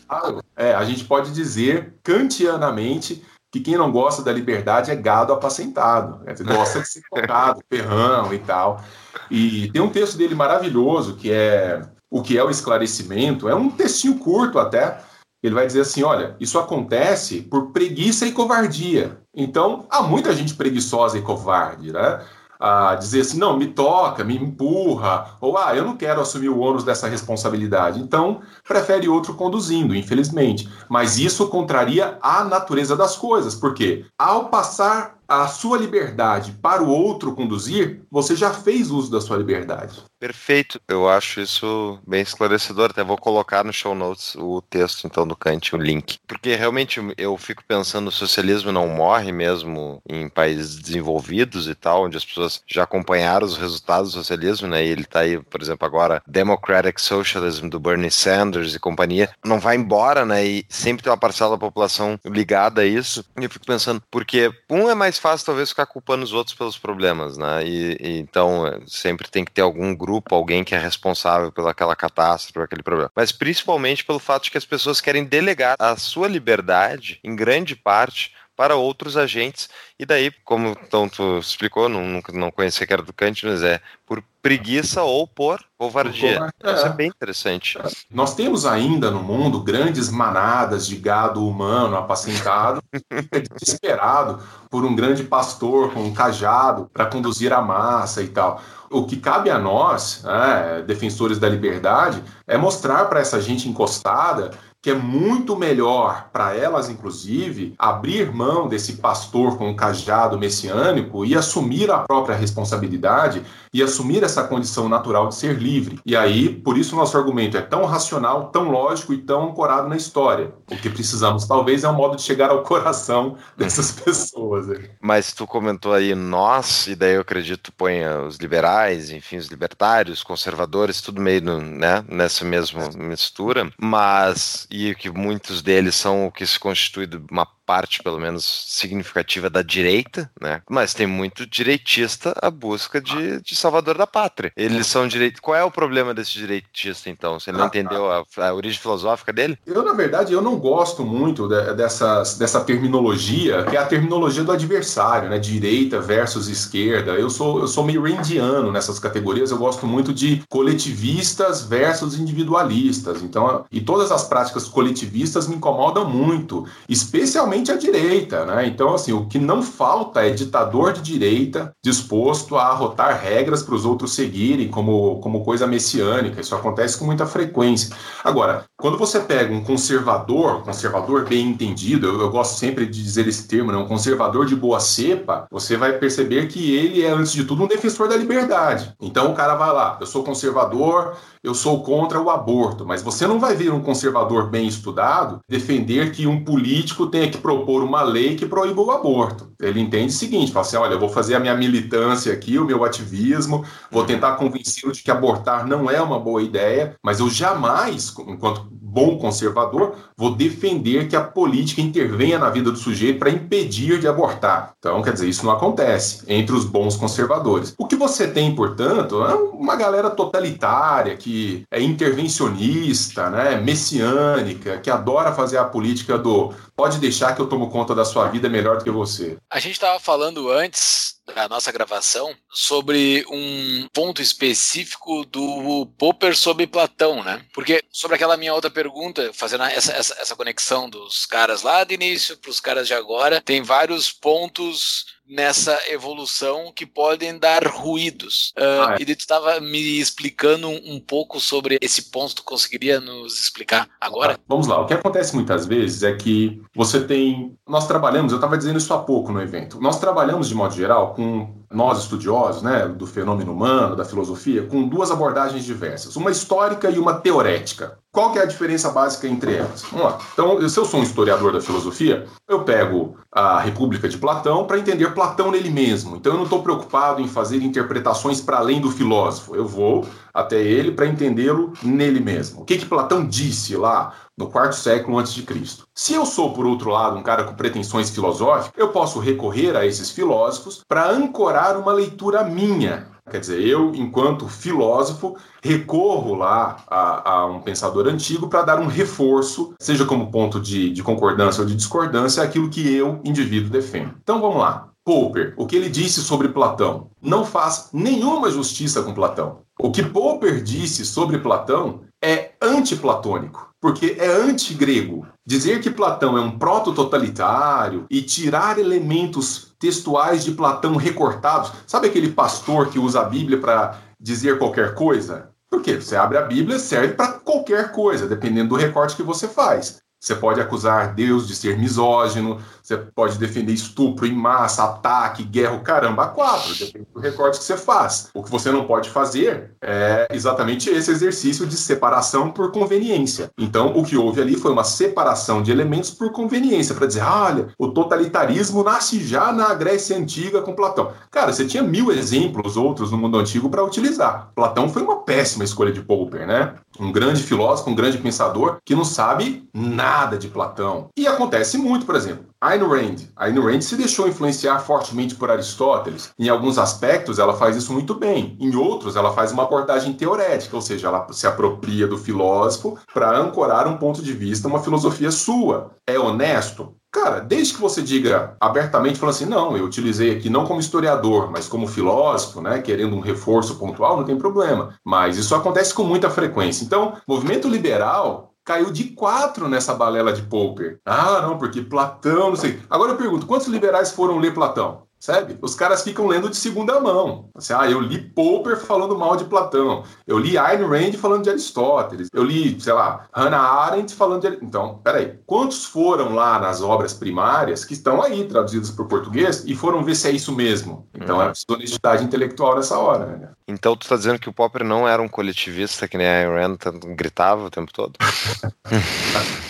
É, a gente pode dizer kantianamente que quem não gosta da liberdade é gado apacentado, né? gosta de ser tocado, ferrão e tal. E tem um texto dele maravilhoso que é o que é o esclarecimento, é um textinho curto até. Ele vai dizer assim: olha, isso acontece por preguiça e covardia. Então, há muita gente preguiçosa e covarde, né? A dizer assim, não, me toca, me empurra, ou ah, eu não quero assumir o ônus dessa responsabilidade. Então, prefere outro conduzindo, infelizmente. Mas isso contraria a natureza das coisas, porque ao passar a sua liberdade para o outro conduzir, você já fez uso da sua liberdade. Perfeito, eu acho isso bem esclarecedor. Até vou colocar no show notes o texto então do Kant, o link. Porque realmente eu fico pensando, o socialismo não morre mesmo em países desenvolvidos e tal, onde as pessoas já acompanharam os resultados do socialismo, né? E ele tá aí, por exemplo, agora Democratic Socialism do Bernie Sanders e companhia, não vai embora, né? E sempre tem uma parcela da população ligada a isso. E eu fico pensando, porque um é mais fácil talvez ficar culpando os outros pelos problemas, né? E, e então é, sempre tem que ter algum grupo, alguém que é responsável pelaquela catástrofe, por aquele problema. Mas principalmente pelo fato de que as pessoas querem delegar a sua liberdade, em grande parte, para outros agentes. E daí, como então tu explicou, não, não conhecia que era do Kant, mas é por preguiça ou por covardia. Por- Isso é é. bem interessante. Nós temos ainda no mundo grandes manadas de gado humano apacentado, fica desesperado por um grande pastor com um cajado para conduzir a massa e tal. O que cabe a nós, né, defensores da liberdade, é mostrar para essa gente encostada que é muito melhor para elas, inclusive, abrir mão desse pastor com um cajado messiânico e assumir a própria responsabilidade e assumir essa condição natural de ser livre. E aí, por isso, nosso argumento é tão racional, tão lógico e tão ancorado na história. O que precisamos, talvez, é um modo de chegar ao coração dessas pessoas. Mas tu comentou aí nós, e daí eu acredito põe os liberais, enfim, os libertários, conservadores, tudo meio no, né, nessa mesma mistura, mas e que muitos deles são o que se constitui de uma parte, pelo menos, significativa da direita, né? Mas tem muito direitista à busca de, de salvador da pátria. Eles são direito. Qual é o problema desse direitista, então? Ele não entendeu a, a origem filosófica dele? Eu, na verdade, eu não gosto muito de- dessas, dessa terminologia, que é a terminologia do adversário, né? Direita versus esquerda. Eu sou, eu sou meio randiano nessas categorias, eu gosto muito de coletivistas versus individualistas. Então, e todas as práticas coletivistas me incomodam muito, especialmente a direita, né? Então, assim, o que não falta é ditador de direita disposto a arrotar regras para os outros seguirem como, como coisa messiânica. Isso acontece com muita frequência. Agora, quando você pega um conservador, conservador bem entendido, eu, eu gosto sempre de dizer esse termo, né? um conservador de boa cepa, você vai perceber que ele é, antes de tudo, um defensor da liberdade. Então o cara vai lá, eu sou conservador, eu sou contra o aborto, mas você não vai ver um conservador bem estudado defender que um político tenha que propor uma lei que proíba o aborto. Ele entende o seguinte, fala assim, olha, eu vou fazer a minha militância aqui, o meu ativismo, vou tentar convencê-lo de que abortar não é uma boa ideia, mas eu jamais, enquanto bom conservador, vou defender que a política intervenha na vida do sujeito para impedir de abortar. Então, quer dizer, isso não acontece entre os bons conservadores. O que você tem, portanto, é uma galera totalitária que é intervencionista, né, messiânica, que adora fazer a política do pode deixar que eu tomo conta da sua vida melhor do que você. A gente estava falando antes da nossa gravação sobre um ponto específico do Popper sobre Platão, né? Porque sobre aquela minha outra pergunta, fazendo essa, essa, essa conexão dos caras lá do início para os caras de agora, tem vários pontos nessa evolução que podem dar ruídos. Uh, ah, é. E tu estava me explicando um, um, pouco sobre esse ponto, tu conseguiria nos explicar agora? Ah, vamos lá, o que acontece muitas vezes é que você tem. Nós trabalhamos, eu estava dizendo isso há pouco no evento, nós trabalhamos de modo geral com nós estudiosos né, do fenômeno humano, da filosofia, com duas abordagens diversas, uma histórica e uma teorética. Qual que é a diferença básica entre elas? Vamos lá. Então, se eu sou um historiador da filosofia, eu pego a República de Platão para entender Platão nele mesmo. Então, eu não estou preocupado em fazer interpretações para além do filósofo. Eu vou até ele para entendê-lo nele mesmo. O que, que Platão disse lá no quarto século antes de Cristo? Se eu sou, por outro lado, um cara com pretensões filosóficas, eu posso recorrer a esses filósofos para ancorar uma leitura minha Quer dizer, eu, enquanto filósofo, recorro lá a, a um pensador antigo para dar um reforço, seja como ponto de, de concordância ou de discordância, àquilo que eu, indivíduo, defendo. Então vamos lá. Popper, o que ele disse sobre Platão, não faz nenhuma justiça com Platão. O que Popper disse sobre Platão é antiplatônico, porque é antigrego. Dizer que Platão é um proto-totalitário e tirar elementos textuais de Platão recortados, sabe aquele pastor que usa a Bíblia para dizer qualquer coisa? Porque você abre a Bíblia, serve para qualquer coisa, dependendo do recorte que você faz. Você pode acusar Deus de ser misógino, você pode defender estupro em massa, ataque, guerra, caramba, quatro, depende do recorte que você faz. O que você não pode fazer é exatamente esse exercício de separação por conveniência. Então, o que houve ali foi uma separação de elementos por conveniência, para dizer, olha, o totalitarismo nasce já na Grécia Antiga com Platão. Cara, você tinha mil exemplos outros no mundo antigo para utilizar. Platão foi uma péssima escolha de Popper, né? Um grande filósofo, um grande pensador que não sabe nada de Platão. E acontece muito, por exemplo. Ayn Rand. Ayn Rand se deixou influenciar fortemente por Aristóteles. Em alguns aspectos, ela faz isso muito bem. Em outros, ela faz uma abordagem teorética, ou seja, ela se apropria do filósofo para ancorar um ponto de vista, uma filosofia sua. É honesto? Cara, desde que você diga abertamente, falando assim, não, eu utilizei aqui não como historiador, mas como filósofo, né, querendo um reforço pontual, não tem problema. Mas isso acontece com muita frequência. Então, movimento liberal caiu de quatro nessa balela de poker. Ah, não, porque Platão, não sei. Agora eu pergunto, quantos liberais foram ler Platão? Sabe? Os caras ficam lendo de segunda mão. Assim, ah, eu li Popper falando mal de Platão. Eu li Ayn Rand falando de Aristóteles. Eu li, sei lá, Hannah Arendt falando de. Então, peraí. Quantos foram lá nas obras primárias que estão aí traduzidas para o português e foram ver se é isso mesmo? Então, uhum. é honestidade intelectual nessa hora, né? Então, tu está dizendo que o Popper não era um coletivista que nem a Ayn Rand gritava o tempo todo?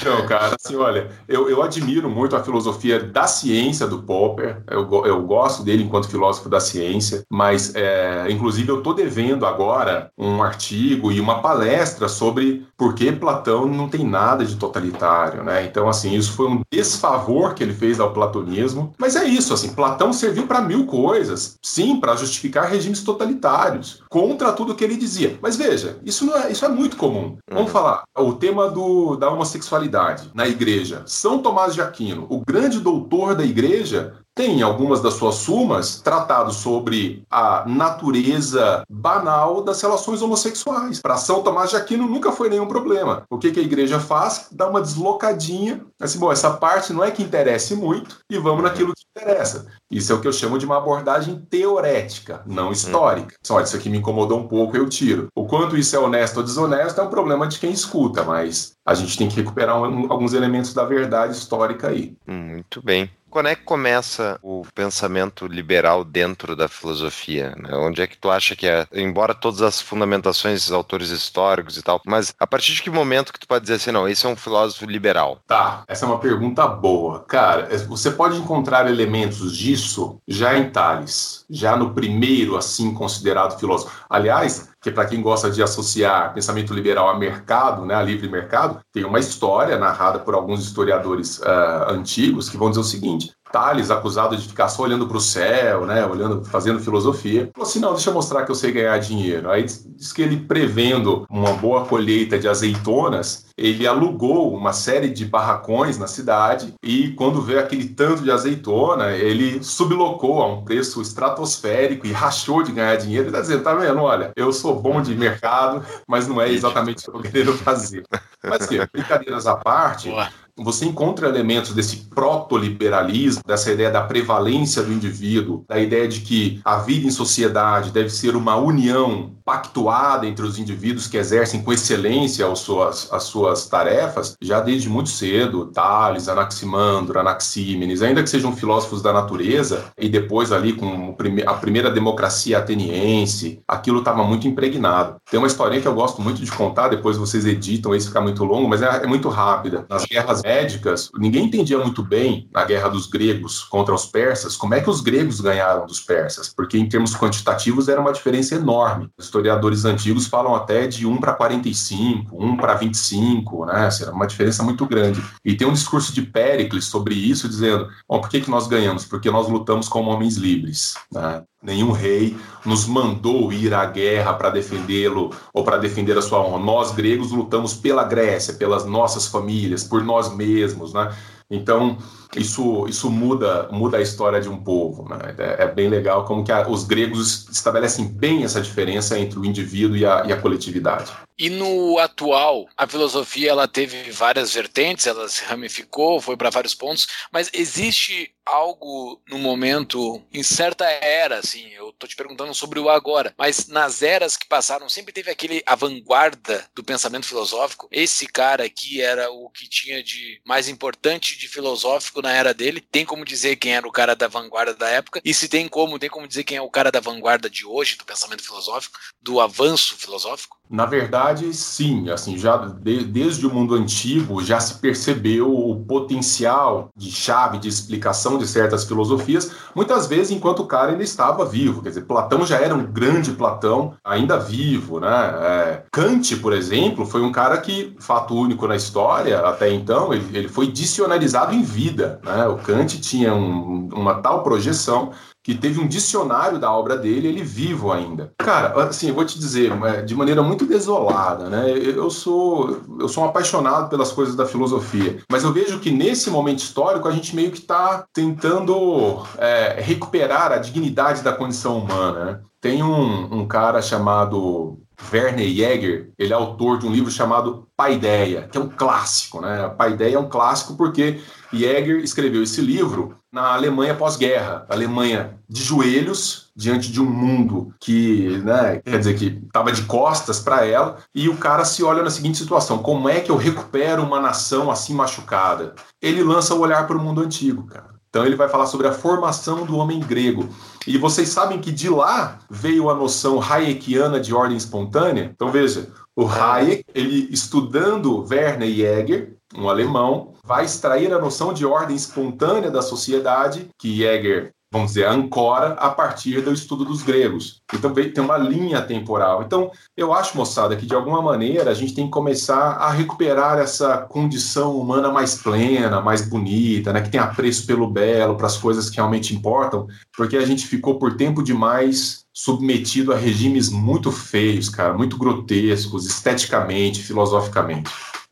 Então, cara, assim, olha, eu, eu admiro muito a filosofia da ciência do Popper, eu, eu gosto dele enquanto filósofo da ciência, mas, é, inclusive, eu estou devendo agora um artigo e uma palestra sobre por que Platão não tem nada de totalitário, né? Então, assim, isso foi um desfavor que ele fez ao platonismo, mas é isso, assim, Platão serviu para mil coisas, sim, para justificar regimes totalitários, contra tudo que ele dizia. Mas veja, isso, não é, isso é muito comum. Vamos uhum. falar, o tema do, da homossexualidade na igreja. São Tomás de Aquino, o grande doutor da igreja, tem algumas das suas sumas tratado sobre a natureza banal das relações homossexuais. Para São Tomás de Aquino nunca foi nenhum problema. O que, que a igreja faz? Dá uma deslocadinha, assim, bom, essa parte não é que interesse muito e vamos naquilo que interessa. Isso é o que eu chamo de uma abordagem teorética, não histórica. Só isso aqui me incomodou um pouco, eu tiro. O quanto isso é honesto ou desonesto é um problema de quem escuta, mas a gente tem que recuperar um, alguns elementos da verdade histórica aí. Muito bem. Quando é que começa o pensamento liberal dentro da filosofia? Né? Onde é que tu acha que é? Embora todas as fundamentações dos autores históricos e tal, mas a partir de que momento que tu pode dizer assim, não, esse é um filósofo liberal? Tá, essa é uma pergunta boa. Cara, é, você pode encontrar elementos disso já em Tales, já no primeiro, assim, considerado filósofo. Aliás, que para quem gosta de associar pensamento liberal a mercado, né, a livre mercado, tem uma história narrada por alguns historiadores uh, antigos que vão dizer o seguinte: Tales, acusado de ficar só olhando para o céu, né, olhando, fazendo filosofia, falou assim: não, deixa eu mostrar que eu sei ganhar dinheiro. Aí diz que ele, prevendo uma boa colheita de azeitonas, ele alugou uma série de barracões na cidade e, quando vê aquele tanto de azeitona, ele sublocou a um preço estratosférico e rachou de ganhar dinheiro. Ele está dizendo: tá vendo? Olha, eu sou bom de mercado, mas não é exatamente o que eu quero fazer. Mas, assim, brincadeiras à parte. Boa você encontra elementos desse proto-liberalismo, dessa ideia da prevalência do indivíduo, da ideia de que a vida em sociedade deve ser uma união pactuada entre os indivíduos que exercem com excelência as suas, as suas tarefas, já desde muito cedo, Tales, Anaximandro, Anaxímenes, ainda que sejam filósofos da natureza, e depois ali com a primeira democracia ateniense, aquilo estava muito impregnado. Tem uma historinha que eu gosto muito de contar, depois vocês editam, isso fica muito longo, mas é, é muito rápida. Nas guerras médicas, ninguém entendia muito bem, na guerra dos gregos contra os persas, como é que os gregos ganharam dos persas, porque em termos quantitativos era uma diferença enorme. Historiadores antigos falam até de 1 para 45, 1 para 25, né? Era uma diferença muito grande. E tem um discurso de Péricles sobre isso, dizendo: bom, por que, que nós ganhamos? Porque nós lutamos como homens livres. Né? Nenhum rei nos mandou ir à guerra para defendê-lo ou para defender a sua honra. Nós, gregos, lutamos pela Grécia, pelas nossas famílias, por nós mesmos. Né? Então, isso, isso muda, muda a história de um povo. Né? É, é, bem legal como que a, os gregos estabelecem bem essa diferença entre o indivíduo e a, e a coletividade. E no atual, a filosofia ela teve várias vertentes, ela se ramificou, foi para vários pontos, mas existe algo no momento, em certa era, assim, eu tô te perguntando sobre o agora, mas nas eras que passaram, sempre teve aquele a vanguarda do pensamento filosófico. Esse cara aqui era o que tinha de mais importante de filosófico na era dele. Tem como dizer quem era o cara da vanguarda da época, e se tem como, tem como dizer quem é o cara da vanguarda de hoje, do pensamento filosófico, do avanço filosófico? Na verdade, sim. Assim, já de, desde o mundo antigo já se percebeu o potencial de chave de explicação de certas filosofias, muitas vezes enquanto o cara ainda estava vivo. Quer dizer, Platão já era um grande Platão, ainda vivo, né? É, Kant, por exemplo, foi um cara que, fato único na história, até então, ele, ele foi dicionarizado em vida. Né? O Kant tinha um, uma tal projeção que teve um dicionário da obra dele, ele vivo ainda. Cara, assim, eu vou te dizer, é, de maneira muito desolada, né? Eu sou, eu sou um apaixonado pelas coisas da filosofia, mas eu vejo que nesse momento histórico a gente meio que está tentando é, recuperar a dignidade da condição humana. Né? Tem um, um cara chamado Werner Jäger, ele é autor de um livro chamado Paideia, que é um clássico, né? Paideia é um clássico porque Jäger escreveu esse livro na Alemanha pós-guerra, Alemanha de joelhos diante de um mundo que, né, quer dizer que estava de costas para ela, e o cara se olha na seguinte situação: como é que eu recupero uma nação assim machucada? Ele lança o olhar para o mundo antigo, cara. Então ele vai falar sobre a formação do homem grego. E vocês sabem que de lá veio a noção hayekiana de ordem espontânea? Então veja, o Hayek, ele estudando Werner Jäger, um alemão, vai extrair a noção de ordem espontânea da sociedade que Jäger vamos dizer, ancora a partir do estudo dos gregos. Então tem uma linha temporal. Então eu acho, moçada, que de alguma maneira a gente tem que começar a recuperar essa condição humana mais plena, mais bonita, né, que tem apreço pelo belo, para as coisas que realmente importam, porque a gente ficou por tempo demais submetido a regimes muito feios, cara, muito grotescos, esteticamente, filosoficamente.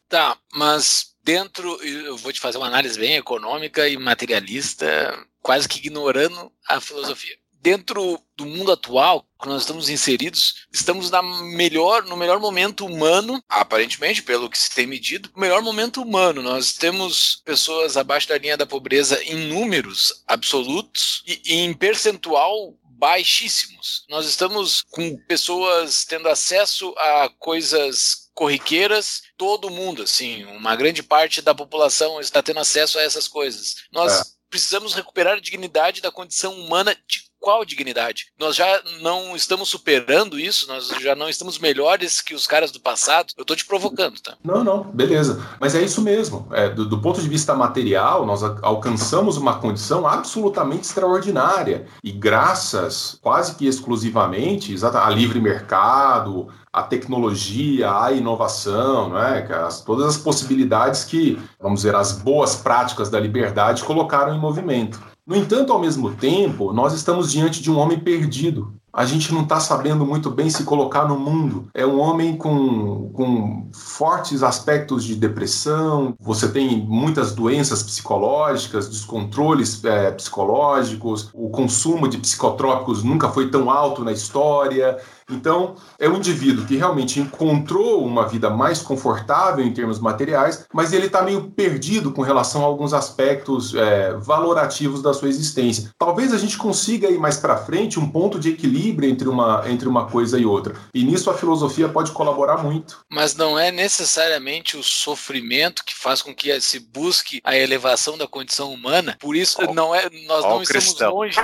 Tá, mas dentro, eu vou te fazer uma análise bem econômica e materialista, quase que ignorando a filosofia. Dentro do mundo atual, que nós estamos inseridos, estamos na melhor, no melhor momento humano, aparentemente, pelo que se tem medido, melhor momento humano. Nós temos pessoas abaixo da linha da pobreza em números absolutos e, e em percentual baixíssimos. Nós estamos com pessoas tendo acesso a coisas corriqueiras, todo mundo, assim, uma grande parte da população está tendo acesso a essas coisas. Nós é. precisamos recuperar a dignidade da condição humana de qual dignidade? Nós já não estamos superando isso, nós já não estamos melhores que os caras do passado. Eu estou te provocando, tá? Não, não, beleza. Mas é isso mesmo. É, do, do, ponto de vista material, nós alcançamos uma condição absolutamente extraordinária. E graças, quase que exclusivamente, a livre mercado, a tecnologia, a inovação, né? As, todas as possibilidades que, vamos dizer, as boas práticas da liberdade colocaram em movimento. No entanto, ao mesmo tempo, nós estamos diante de um homem perdido, a gente não está sabendo muito bem se colocar no mundo. É um homem com, com fortes aspectos de depressão, você tem muitas doenças psicológicas, descontroles é, psicológicos, o consumo de psicotrópicos nunca foi tão alto na história. Então, é um indivíduo que realmente encontrou uma vida mais confortável em termos materiais, mas ele está meio perdido com relação a alguns aspectos é, valorativos da sua existência. Talvez a gente consiga ir mais para frente um ponto de equilíbrio entre uma, entre uma coisa e outra. E nisso a filosofia pode colaborar muito. Mas não é necessariamente o sofrimento que faz com que se busque a elevação da condição humana. Por isso, oh, não é, nós não estamos cristão. longe.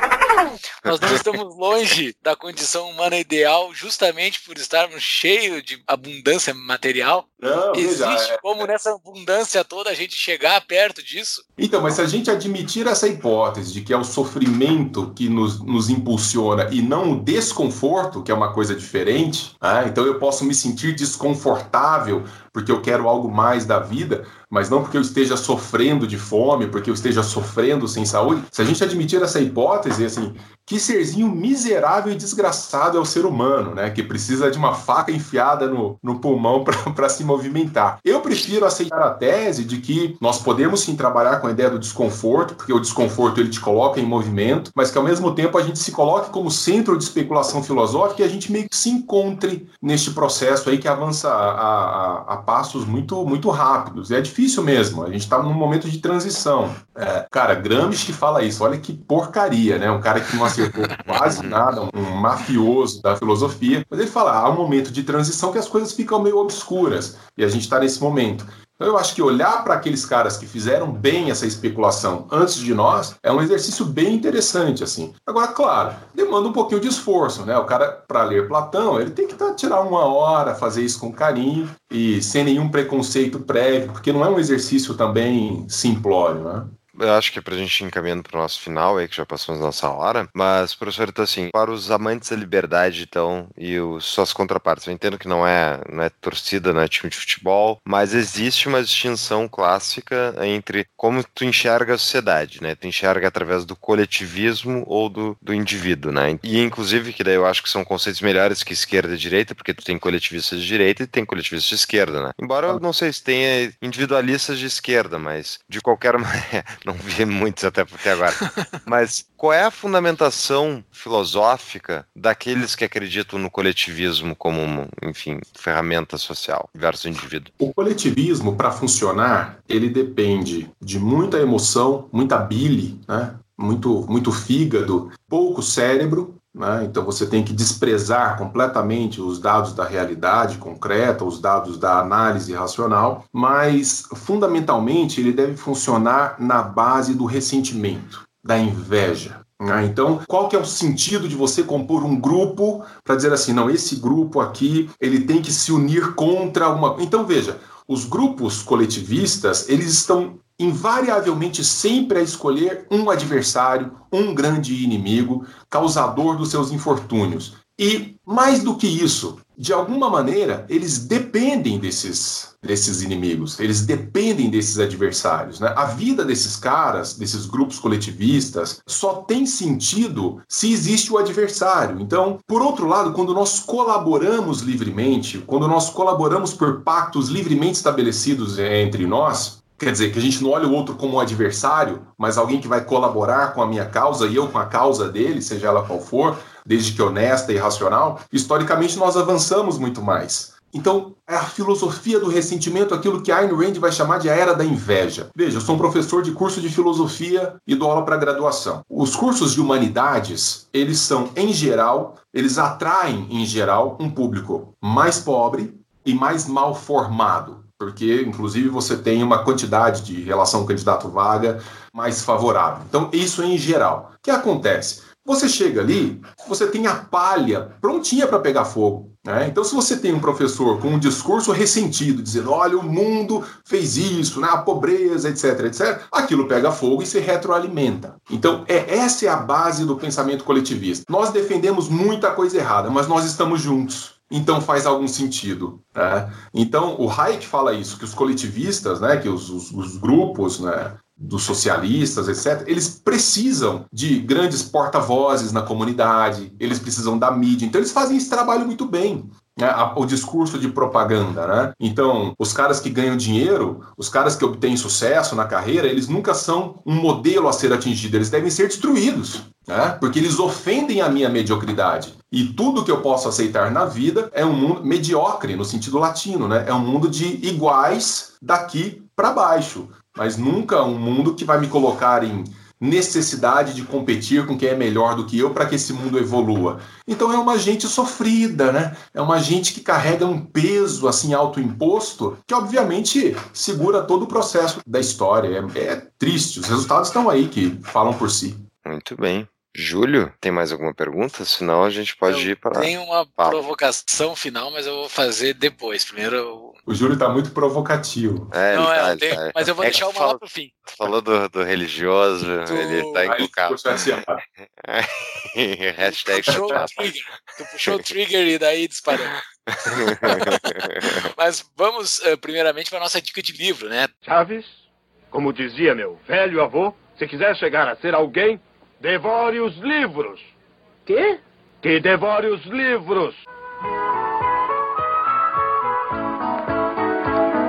Nós não estamos longe da condição humana ideal justamente por estarmos cheios de abundância material? Não, Existe veja, é, como nessa abundância toda a gente chegar perto disso? Então, mas se a gente admitir essa hipótese de que é o sofrimento que nos, nos impulsiona e não o desconforto, que é uma coisa diferente, ah, então eu posso me sentir desconfortável porque eu quero algo mais da vida, mas não porque eu esteja sofrendo de fome, porque eu esteja sofrendo sem saúde. Se a gente admitir essa hipótese, assim, que serzinho miserável e desgraçado é o ser humano, né? Que precisa de uma faca enfiada no, no pulmão para se movimentar. Eu prefiro aceitar a tese de que nós podemos sim trabalhar com a ideia do desconforto, porque o desconforto ele te coloca em movimento, mas que ao mesmo tempo a gente se coloque como centro de especulação filosófica e a gente meio que se encontre neste processo aí que avança a, a, a passos muito, muito rápidos. E é difícil mesmo. A gente está num momento de transição. É, cara, Gramsci fala isso. Olha que porcaria, né? Um cara que não acertou quase nada, um mafioso da filosofia. Mas ele fala, há um momento de transição que as coisas ficam meio obscuras. E a gente está nesse momento. Então eu acho que olhar para aqueles caras que fizeram bem essa especulação antes de nós é um exercício bem interessante assim. Agora, claro, demanda um pouquinho de esforço, né? O cara para ler Platão, ele tem que tá, tirar uma hora, fazer isso com carinho e sem nenhum preconceito prévio, porque não é um exercício também simplório, né? Eu acho que é pra gente ir encaminhando pro nosso final aí, que já passamos nossa hora. Mas, professor, então assim, para os amantes da liberdade, então, e os, suas contrapartes, eu entendo que não é, não é torcida, não é time de futebol, mas existe uma distinção clássica entre como tu enxerga a sociedade, né? Tu enxerga através do coletivismo ou do, do indivíduo, né? E, inclusive, que daí eu acho que são conceitos melhores que esquerda e direita, porque tu tem coletivistas de direita e tem coletivistas de esquerda, né? Embora eu não sei se tenha individualistas de esquerda, mas de qualquer maneira não vi muitos até porque agora. Mas qual é a fundamentação filosófica daqueles que acreditam no coletivismo como, enfim, ferramenta social versus indivíduo? O coletivismo, para funcionar, ele depende de muita emoção, muita bile, né? muito, muito fígado, pouco cérebro né? Então você tem que desprezar completamente os dados da realidade concreta, os dados da análise racional, mas fundamentalmente ele deve funcionar na base do ressentimento, da inveja. Né? Então, qual que é o sentido de você compor um grupo para dizer assim, não, esse grupo aqui ele tem que se unir contra uma. Então veja, os grupos coletivistas eles estão invariavelmente sempre a escolher um adversário, um grande inimigo, causador dos seus infortúnios. E mais do que isso, de alguma maneira, eles dependem desses, desses inimigos, eles dependem desses adversários. Né? A vida desses caras, desses grupos coletivistas, só tem sentido se existe o adversário. Então, por outro lado, quando nós colaboramos livremente, quando nós colaboramos por pactos livremente estabelecidos entre nós, Quer dizer, que a gente não olha o outro como um adversário, mas alguém que vai colaborar com a minha causa e eu com a causa dele, seja ela qual for, desde que honesta e racional, historicamente nós avançamos muito mais. Então, é a filosofia do ressentimento, aquilo que Ayn Rand vai chamar de a era da inveja. Veja, eu sou um professor de curso de filosofia e dou aula para graduação. Os cursos de humanidades, eles são, em geral, eles atraem, em geral, um público mais pobre e mais mal formado porque inclusive você tem uma quantidade de relação candidato-vaga mais favorável. Então, isso em geral. O que acontece? Você chega ali, você tem a palha prontinha para pegar fogo. Né? Então, se você tem um professor com um discurso ressentido, dizendo: olha, o mundo fez isso, né? a pobreza, etc, etc, aquilo pega fogo e se retroalimenta. Então, é, essa é a base do pensamento coletivista. Nós defendemos muita coisa errada, mas nós estamos juntos então faz algum sentido. Né? Então o Hayek fala isso, que os coletivistas, né, que os, os, os grupos, né, dos socialistas, etc., eles precisam de grandes porta-vozes na comunidade, eles precisam da mídia. Então, eles fazem esse trabalho muito bem. Né, o discurso de propaganda, né? Então, os caras que ganham dinheiro, os caras que obtêm sucesso na carreira, eles nunca são um modelo a ser atingido, eles devem ser destruídos, né? Porque eles ofendem a minha mediocridade. E tudo que eu posso aceitar na vida é um mundo mediocre, no sentido latino, né? É um mundo de iguais daqui para baixo, mas nunca um mundo que vai me colocar em necessidade de competir com quem é melhor do que eu para que esse mundo evolua. Então é uma gente sofrida, né? É uma gente que carrega um peso assim autoimposto que obviamente segura todo o processo da história. É, é triste. Os resultados estão aí que falam por si. Muito bem. Júlio, tem mais alguma pergunta? Senão a gente pode eu ir para. Tem uma provocação final, mas eu vou fazer depois. Primeiro eu... O Júlio está muito provocativo. É, Não, é, tá, tenho, tá. mas eu vou é deixar uma fala, lá pro fim. Falou do, do religioso, tu... ele está encucado. Hashtag tu puxou o trigger. Tu puxou o trigger e daí disparou. mas vamos uh, primeiramente para nossa dica de livro, né? Chaves, como dizia meu velho avô, se quiser chegar a ser alguém, Devore os livros. Quê? Que devore os livros.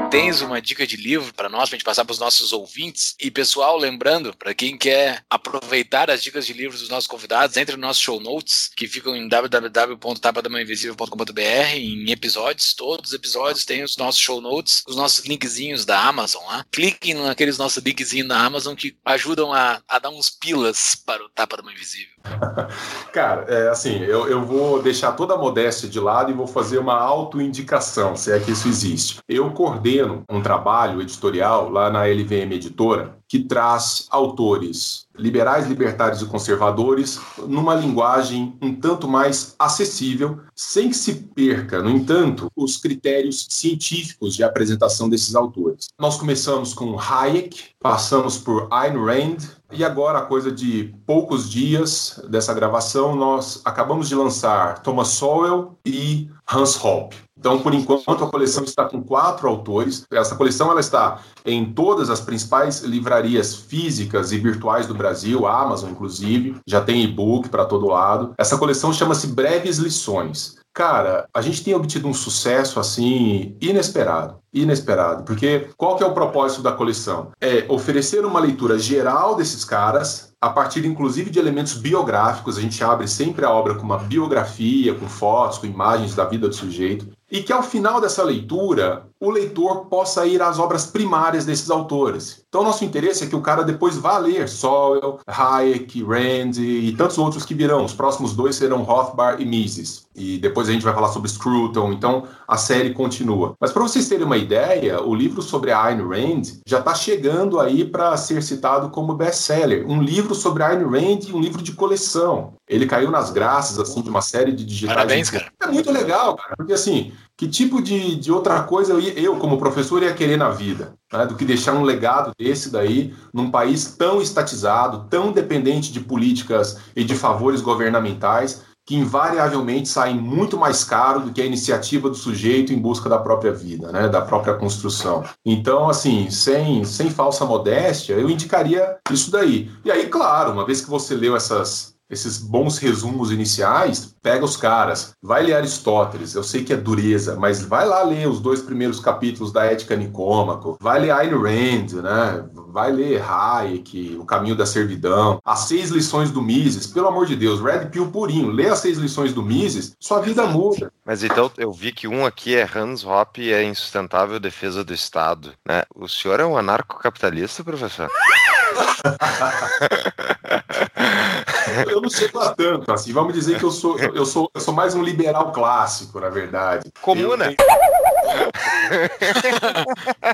Tens uma dica de livro para nós, para a gente passar para os nossos ouvintes. E, pessoal, lembrando, para quem quer aproveitar as dicas de livros dos nossos convidados, entre nos nossos show notes, que ficam em www.tapadamãoinvisível.com.br, em episódios, todos os episódios têm os nossos show notes, os nossos linkzinhos da Amazon lá. Cliquem naqueles nossos linkzinhos da Amazon que ajudam a, a dar uns pilas para o Tapa da Mãe Invisível. Cara, é assim, eu, eu vou deixar toda a modéstia de lado e vou fazer uma autoindicação, se é que isso existe. Eu coordeno um trabalho editorial lá na LVM Editora que traz autores liberais, libertários e conservadores numa linguagem um tanto mais acessível, sem que se perca, no entanto, os critérios científicos de apresentação desses autores. Nós começamos com Hayek, passamos por Ayn Rand, e agora, a coisa de poucos dias dessa gravação, nós acabamos de lançar Thomas Sowell e Hans Hoppe. Então, por enquanto, a coleção está com quatro autores. Essa coleção ela está em todas as principais livrarias físicas e virtuais do Brasil, a Amazon, inclusive. Já tem e-book para todo lado. Essa coleção chama-se Breves Lições. Cara, a gente tem obtido um sucesso assim inesperado, inesperado, porque qual que é o propósito da coleção? É oferecer uma leitura geral desses caras, a partir inclusive de elementos biográficos, a gente abre sempre a obra com uma biografia, com fotos, com imagens da vida do sujeito, e que ao final dessa leitura o leitor possa ir às obras primárias desses autores. Então, nosso interesse é que o cara depois vá ler Sowell, Hayek, Rand e tantos outros que virão. Os próximos dois serão Rothbard e Mises. E depois a gente vai falar sobre Scruton, então a série continua. Mas para vocês terem uma ideia, o livro sobre a Ayn Rand já está chegando aí para ser citado como best-seller. Um livro sobre a Ayn Rand e um livro de coleção. Ele caiu nas graças assim de uma série de digitais. Parabéns, cara. É muito legal, cara, porque assim, que tipo de, de outra coisa eu, eu, como professor, ia querer na vida? Né, do que deixar um legado desse daí num país tão estatizado, tão dependente de políticas e de favores governamentais, que invariavelmente saem muito mais caro do que a iniciativa do sujeito em busca da própria vida, né, da própria construção. Então, assim, sem, sem falsa modéstia, eu indicaria isso daí. E aí, claro, uma vez que você leu essas esses bons resumos iniciais, pega os caras, vai ler Aristóteles, eu sei que é dureza, mas vai lá ler os dois primeiros capítulos da Ética Nicômaco, vai ler Ayn Rand, né? vai ler Hayek, O Caminho da Servidão, as seis lições do Mises, pelo amor de Deus, Red Pill purinho, lê as seis lições do Mises, sua vida muda. Mas então eu vi que um aqui é Hans Hoppe e é insustentável defesa do Estado, né? O senhor é um anarcocapitalista, professor? eu não chego a tanto, assim, vamos dizer que eu sou, eu sou, eu sou mais um liberal clássico, na verdade. Comuna. Eu...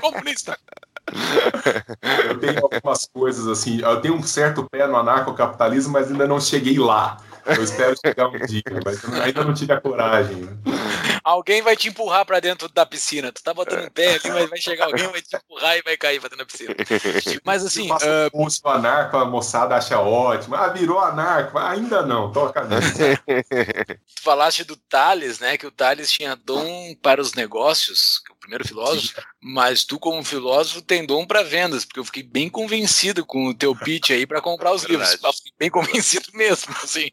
Comunista. Eu tenho algumas coisas assim, eu tenho um certo pé no anarcocapitalismo, mas ainda não cheguei lá. Eu espero chegar um dia, mas ainda não tive a coragem. Alguém vai te empurrar para dentro da piscina. Tu tá botando em pé ali, mas vai chegar alguém, vai te empurrar e vai cair pra dentro da piscina. Mas assim. Uh... Curso anarco, a moçada acha ótimo. Ah, virou anarco. Ainda não, toca Tu falaste do Thales, né? Que o Thales tinha dom para os negócios. Primeiro filósofo, mas tu como filósofo tem dom para vendas, porque eu fiquei bem convencido com o teu pitch aí para comprar os livros. Eu fiquei bem convencido mesmo, assim.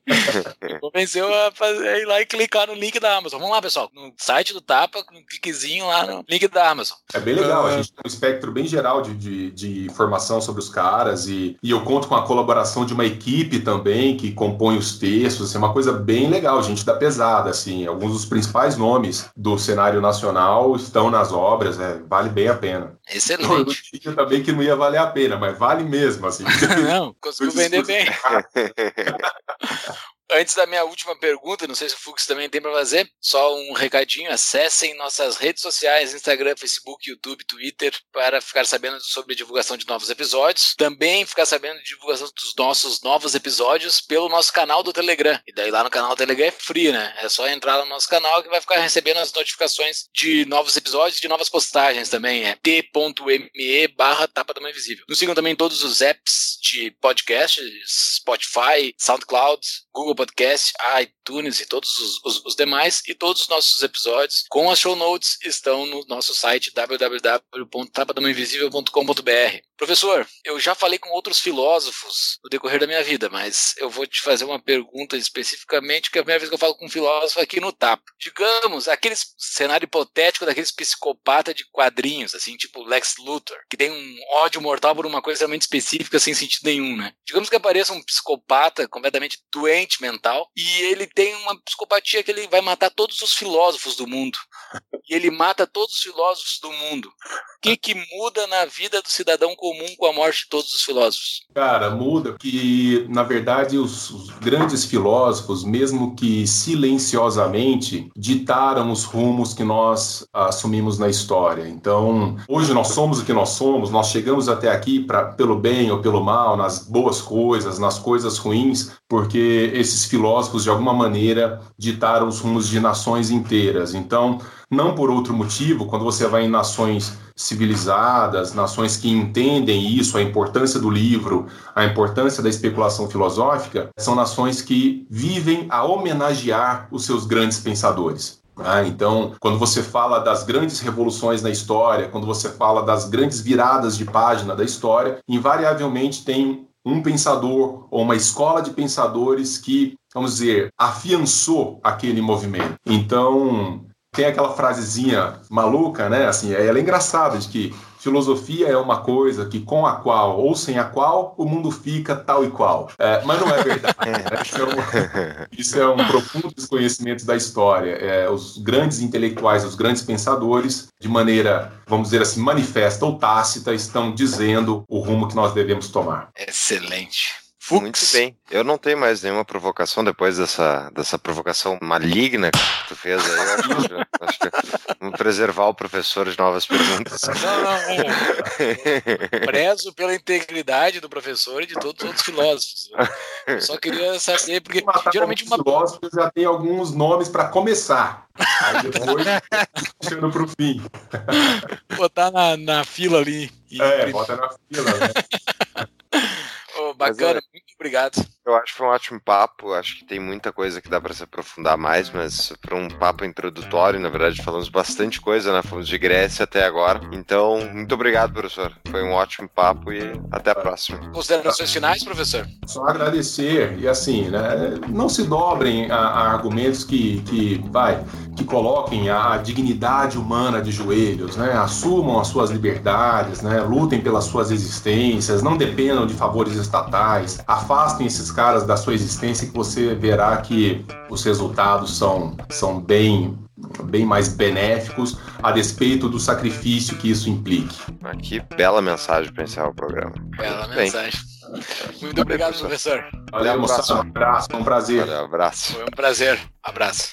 Me convenceu a, fazer, a ir lá e clicar no link da Amazon. Vamos lá, pessoal, no site do Tapa, com um cliquezinho lá no link da Amazon. É bem legal, a gente tem um espectro bem geral de, de, de informação sobre os caras e, e eu conto com a colaboração de uma equipe também que compõe os textos, assim, é uma coisa bem legal, gente da pesada, assim, alguns dos principais nomes do cenário nacional estão nas obras, é, vale bem a pena. Excelente. Eu tinha também que não ia valer a pena, mas vale mesmo, assim. não, conseguiu vender bem. Antes da minha última pergunta, não sei se o Fux também tem para fazer, só um recadinho: acessem nossas redes sociais, Instagram, Facebook, YouTube, Twitter, para ficar sabendo sobre a divulgação de novos episódios. Também ficar sabendo de divulgação dos nossos novos episódios pelo nosso canal do Telegram. E daí lá no canal do Telegram é free, né? É só entrar no nosso canal que vai ficar recebendo as notificações de novos episódios, de novas postagens também. É t.me barra tapa mãe invisível. Nos sigam também todos os apps de podcast, Spotify, SoundCloud, Google Podcast, iTunes e todos os, os, os, demais. E todos os nossos episódios com as show notes estão no nosso site www.tapadamainvisível.com.br. Professor, eu já falei com outros filósofos no decorrer da minha vida, mas eu vou te fazer uma pergunta especificamente, que é a primeira vez que eu falo com um filósofo aqui no Tapa. Digamos, aquele cenário hipotético daqueles psicopata de quadrinhos, assim, tipo Lex Luthor, que tem um ódio mortal por uma coisa realmente específica sem sentido nenhum, né? Digamos que apareça um psicopata completamente doente mental e ele tem uma psicopatia que ele vai matar todos os filósofos do mundo. E ele mata todos os filósofos do mundo. O que, que muda na vida do cidadão comum com a morte de todos os filósofos? Cara, muda que, na verdade, os, os grandes filósofos, mesmo que silenciosamente, ditaram os rumos que nós assumimos na história. Então, hoje nós somos o que nós somos, nós chegamos até aqui pra, pelo bem ou pelo mal, nas boas coisas, nas coisas ruins, porque esses filósofos, de alguma maneira, ditaram os rumos de nações inteiras. Então, não por outro motivo, quando você vai em nações civilizadas, nações que entendem isso, a importância do livro, a importância da especulação filosófica, são nações que vivem a homenagear os seus grandes pensadores. Ah, então, quando você fala das grandes revoluções na história, quando você fala das grandes viradas de página da história, invariavelmente tem um pensador ou uma escola de pensadores que, vamos dizer, afiançou aquele movimento. Então, tem aquela frasezinha maluca, né? Assim, ela é engraçada de que filosofia é uma coisa que com a qual ou sem a qual o mundo fica tal e qual. É, mas não é verdade. Né? Isso, é um, isso, é um, profundo desconhecimento da história. É, os grandes intelectuais, os grandes pensadores, de maneira, vamos dizer assim, manifesta ou tácita, estão dizendo o rumo que nós devemos tomar. Excelente. Fux. Muito bem. Eu não tenho mais nenhuma provocação depois dessa, dessa provocação maligna que tu fez aí. Eu acho, que, acho que vamos preservar o professor de novas perguntas. Não, não. Prezo pela integridade do professor e de todos os outros filósofos. Eu só queria saber, porque geralmente uma. filósofos já tem alguns nomes para começar. Aí depois, puxando para o fim. Botar na, na fila ali. É, bota na fila, né? Oh, bacana, muito obrigado. Eu acho que foi um ótimo papo. Acho que tem muita coisa que dá para se aprofundar mais, mas para um papo introdutório, na verdade, falamos bastante coisa, né? Fomos de Grécia até agora. Então, muito obrigado, professor. Foi um ótimo papo e até a próxima. Considerações finais, professor? Só agradecer e assim, né? Não se dobrem a, a argumentos que, que vai que coloquem a, a, dignidade humana de joelhos, né? Assumam as suas liberdades, né? Lutem pelas suas existências, não dependam de favores estatais, afastem esses caras da sua existência que você verá que os resultados são, são bem bem mais benéficos a despeito do sacrifício que isso implique. Que bela mensagem para encerrar o programa. Bela Muito mensagem. Bem. Muito obrigado, professor. Valeu, moçada. Um abraço, foi um prazer. Valeu, abraço. Foi um prazer. Abraço.